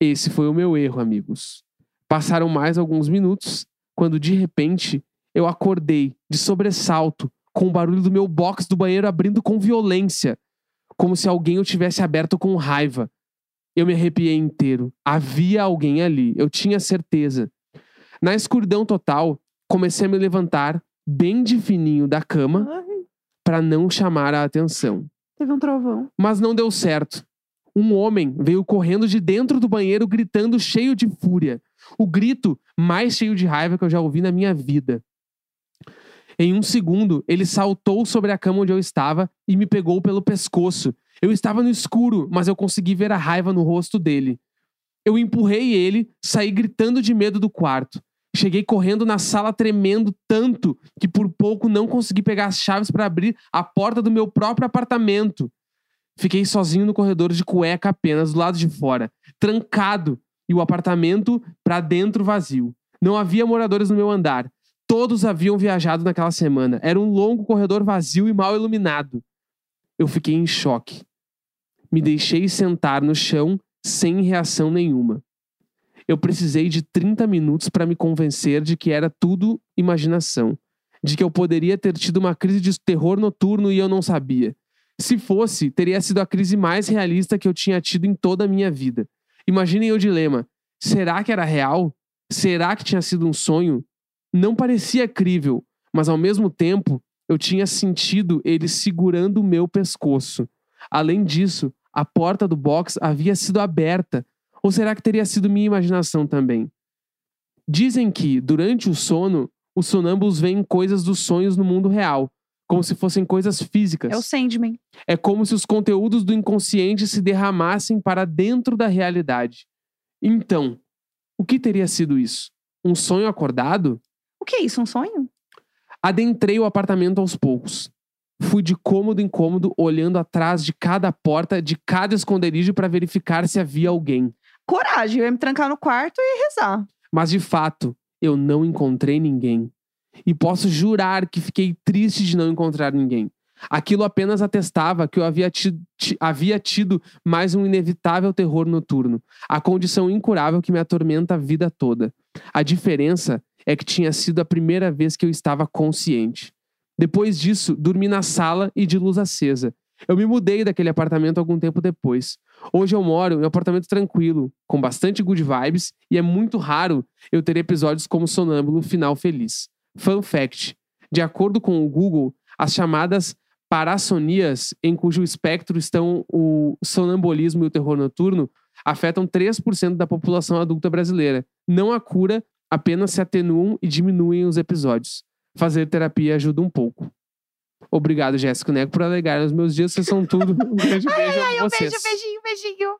Esse foi o meu erro, amigos. Passaram mais alguns minutos quando de repente eu acordei de sobressalto com o barulho do meu box do banheiro abrindo com violência, como se alguém o tivesse aberto com raiva. Eu me arrepiei inteiro. Havia alguém ali, eu tinha certeza. Na escuridão total, comecei a me levantar bem de fininho da cama para não chamar a atenção. teve um trovão. Mas não deu certo. Um homem veio correndo de dentro do banheiro gritando cheio de fúria. O grito mais cheio de raiva que eu já ouvi na minha vida. Em um segundo, ele saltou sobre a cama onde eu estava e me pegou pelo pescoço. Eu estava no escuro, mas eu consegui ver a raiva no rosto dele. Eu empurrei ele, saí gritando de medo do quarto. Cheguei correndo na sala tremendo tanto que por pouco não consegui pegar as chaves para abrir a porta do meu próprio apartamento. Fiquei sozinho no corredor de cueca apenas do lado de fora, trancado e o apartamento para dentro vazio. Não havia moradores no meu andar. Todos haviam viajado naquela semana. Era um longo corredor vazio e mal iluminado. Eu fiquei em choque. Me deixei sentar no chão sem reação nenhuma. Eu precisei de 30 minutos para me convencer de que era tudo imaginação, de que eu poderia ter tido uma crise de terror noturno e eu não sabia. Se fosse, teria sido a crise mais realista que eu tinha tido em toda a minha vida. Imaginem o dilema: será que era real? Será que tinha sido um sonho? Não parecia crível, mas ao mesmo tempo eu tinha sentido ele segurando o meu pescoço. Além disso, a porta do box havia sido aberta ou será que teria sido minha imaginação também? Dizem que, durante o sono, os sonâmbulos veem coisas dos sonhos no mundo real, como se fossem coisas físicas. É o Sandman. É como se os conteúdos do inconsciente se derramassem para dentro da realidade. Então, o que teria sido isso? Um sonho acordado? O que é isso? Um sonho? Adentrei o apartamento aos poucos. Fui de cômodo em cômodo, olhando atrás de cada porta, de cada esconderijo para verificar se havia alguém coragem. Eu ia me trancar no quarto e rezar. Mas de fato, eu não encontrei ninguém. E posso jurar que fiquei triste de não encontrar ninguém. Aquilo apenas atestava que eu havia tido, havia tido mais um inevitável terror noturno, a condição incurável que me atormenta a vida toda. A diferença é que tinha sido a primeira vez que eu estava consciente. Depois disso, dormi na sala e de luz acesa. Eu me mudei daquele apartamento algum tempo depois. Hoje eu moro em um apartamento tranquilo, com bastante good vibes, e é muito raro eu ter episódios como Sonâmbulo Final Feliz. Fun fact: de acordo com o Google, as chamadas parassonias, em cujo espectro estão o sonambulismo e o terror noturno, afetam 3% da população adulta brasileira. Não há cura, apenas se atenuam e diminuem os episódios. Fazer terapia ajuda um pouco. Obrigado, Jéssica Neco, por alegar os meus dias. Vocês são tudo. Um beijo ai, ai, a um vocês. beijo, beijinho, beijinho.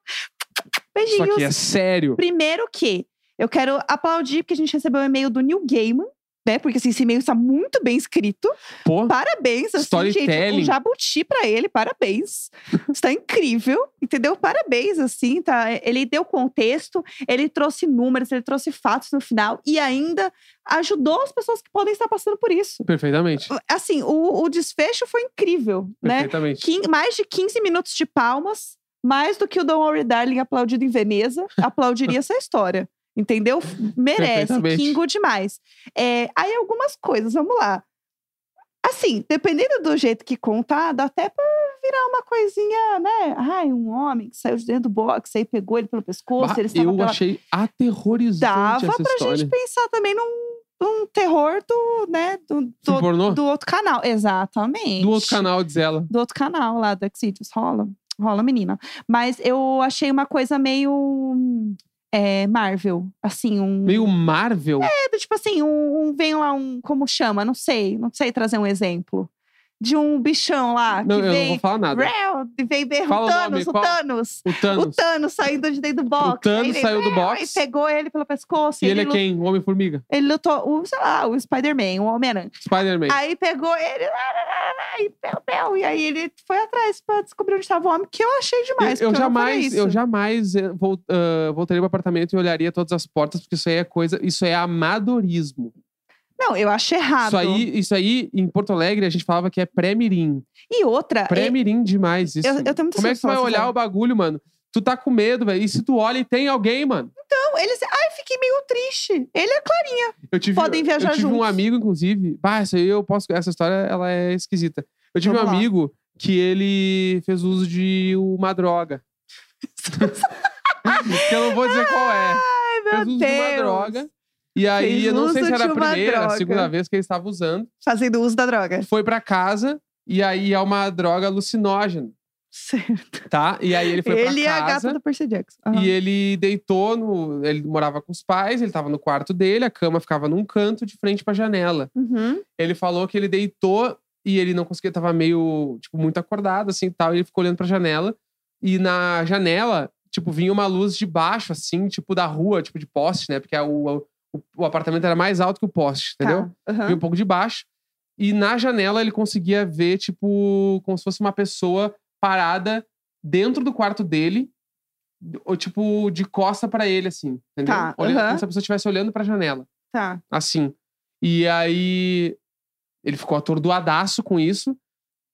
Isso aqui é Beijinhos. sério. Primeiro que eu quero aplaudir porque a gente recebeu um e-mail do Neil Gaiman, né? Porque assim, esse e-mail está muito bem escrito. Pô, Parabéns, assim, gente. Um jabuti pra ele, parabéns. Está incrível, entendeu? Parabéns, assim, tá? Ele deu contexto, ele trouxe números, ele trouxe fatos no final e ainda ajudou as pessoas que podem estar passando por isso. perfeitamente. Assim, o, o desfecho foi incrível, né? Perfeitamente. Quin- mais de 15 minutos de palmas, mais do que o Don't Worry Darling aplaudido em Veneza, aplaudiria essa história. Entendeu? Merece. Kingo demais. É, aí algumas coisas, vamos lá. Assim, dependendo do jeito que contar, dá até pra virar uma coisinha, né? Ai, um homem que saiu de dentro do box, aí pegou ele pelo pescoço, Bah, ele eu pela... achei aterrorizante Dava essa pra história. gente pensar também num, num terror do, né, do, do, do outro canal. Exatamente Do outro canal, diz ela. do outro canal lá do Xvideos. Rola, rola, menina. Mas eu achei uma coisa meio é, Marvel. Assim, um. Meio Marvel. É, tipo assim, um, um- Vem lá um. Como chama? Não sei. Não sei trazer um exemplo. De um bichão lá não, que eu não vem. vou falar nada. E vem Fala o o Thanos, nome, o qual? Thanos. O O Thanos. Thanos saindo de dentro do box. Thanos aí vem, saiu do box. E pegou ele pelo pescoço. E ele é quem? O Homem-Formiga. Ele lutou, o, sei lá, o Spider-Man, o Homem-Aranha. Spider-Man. Aí pegou ele, lá, lá, lá, lá, e pel, pel, e aí ele foi atrás pra descobrir onde estava o homem, que eu achei demais. eu, eu porque não faria jamais, isso. eu jamais eh, vol- ah, voltaria pro apartamento e olharia todas as portas, porque isso aí é coisa, isso é amadorismo. Não, eu acho errado. Isso aí, isso aí, em Porto Alegre, a gente falava que é pré-mirim. E outra, e- Pré-mirim demais isso. eu, eu tenho Como é que tu vai olhar o bagulho, mano? Tu tá com medo, velho. E se tu olha e tem alguém, mano? Não, eles. Ai, fiquei meio triste. Ele é clarinha. Eu tive, Podem viajar eu tive um juntos. amigo, inclusive. Bah, essa aí eu posso. Essa história, ela é esquisita. Eu tive Vamos um lá. amigo que ele fez uso de uma droga. que eu não vou dizer qual é. Ai, meu fez uso Deus. de uma droga. E aí, Fez eu não sei se era a primeira, a segunda vez que ele estava usando. Fazendo uso da droga. Foi pra casa. E aí é uma droga alucinógena, Certo. tá? E aí ele foi Ele pra a casa. gata do Percy Jackson. Aham. E ele deitou no. Ele morava com os pais, ele tava no quarto dele, a cama ficava num canto de frente pra janela. Uhum. Ele falou que ele deitou e ele não conseguia, tava meio, tipo, muito acordado, assim, tal. E ele ficou olhando pra janela. E na janela, tipo, vinha uma luz de baixo, assim, tipo, da rua, tipo, de poste, né? Porque a- o, o apartamento era mais alto que o poste, entendeu? Tá. Via um pouco de baixo. E na janela ele conseguia ver, tipo, como se fosse uma pessoa parada dentro do quarto dele, ou tipo, de costa pra ele, assim, entendeu? Tá, Olhando, aham. Como se a pessoa estivesse olhando pra janela, Tá. assim. E aí ele ficou atordoadaço com isso.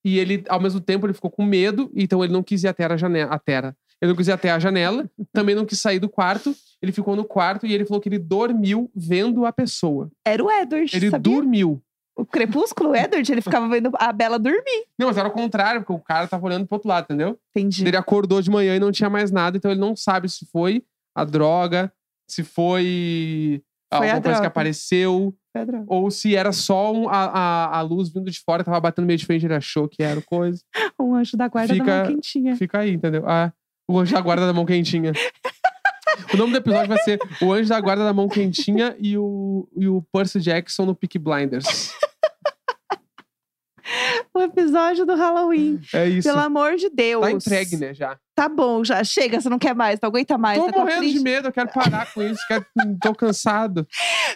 E ele, ao mesmo tempo, ele ficou com medo, então ele não quis ir até a janela. A terra. Ele não quis ir até a janela, também não quis sair do quarto. Ele ficou no quarto e ele falou que ele dormiu vendo a pessoa. Era o Edward, Ele sabia? dormiu. O Crepúsculo, o Edward, ele ficava vendo a Bela dormir. Não, mas era o contrário, porque o cara tava olhando pro outro lado, entendeu? Entendi. Ele acordou de manhã e não tinha mais nada, então ele não sabe se foi a droga, se foi, Foi alguma coisa que droga. apareceu, Pedro. ou se era só um- a, a, a luz vindo de fora, tava batendo meio de frente, ele achou que era coisa. Um anjo da guarda da Fica- mão quentinha. Fica aí, entendeu? Ah, o anjo da guarda da mão quentinha. O nome do episódio vai ser O Anjo da Guarda da Mão Quentinha e o, e o Percy Jackson no Peak Blinders. O episódio do Halloween. É isso. Pelo amor de Deus. Tá entregue, né, já. Tá bom, já. Chega, você não quer mais, não aguenta mais. Tô tá morrendo de triste. medo, eu quero parar com isso, quero, tô cansado.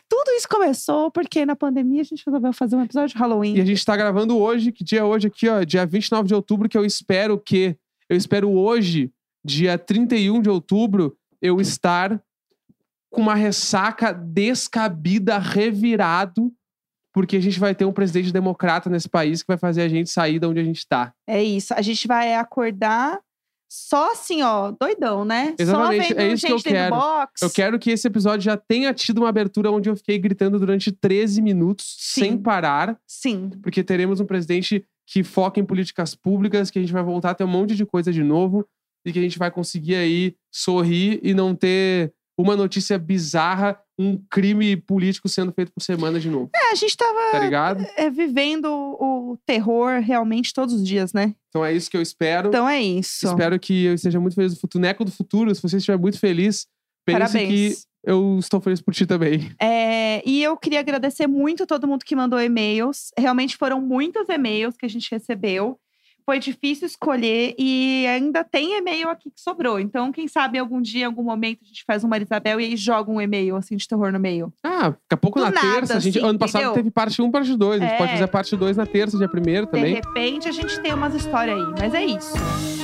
Tudo isso começou porque na pandemia a gente resolveu fazer um episódio de Halloween. E a gente tá gravando hoje, que dia é hoje aqui, ó, dia 29 de outubro, que eu espero que. Eu espero hoje, dia 31 de outubro, eu estar com uma ressaca descabida, revirado, porque a gente vai ter um presidente democrata nesse país que vai fazer a gente sair de onde a gente tá. É isso. A gente vai acordar só assim, ó, doidão, né? Exatamente, Só vendo é isso que eu gente quero. box. Eu quero que esse episódio já tenha tido uma abertura onde eu fiquei gritando durante 13 minutos, Sim. sem parar, Sim. porque teremos um presidente que foca em políticas públicas, que a gente vai voltar a ter um monte de coisa de novo e que a gente vai conseguir aí sorrir e não ter uma notícia bizarra, um crime político sendo feito por semana de novo. É, a gente tava Tá ligado? é, vivendo o terror realmente todos os dias, né? Então é isso que eu espero. Então é isso. Espero que eu esteja muito feliz no futuro. Neco do futuro, se você estiver muito feliz, pense que Parabéns. eu estou feliz por ti também. É, e eu queria agradecer muito todo mundo que mandou e-mails. Realmente foram muitos e-mails que a gente recebeu. Foi difícil escolher e ainda tem e-mail aqui que sobrou. Então, quem sabe algum dia, em algum momento, a gente faz uma Isabel e aí joga um e-mail assim de terror no meio. Ah, daqui a pouco Do na nada, terça. A gente, assim, ano passado entendeu? teve parte 1, parte 2. A gente É. pode fazer parte 2 na terça, dia 1 também. De repente, a gente tem umas histórias aí. Mas é isso.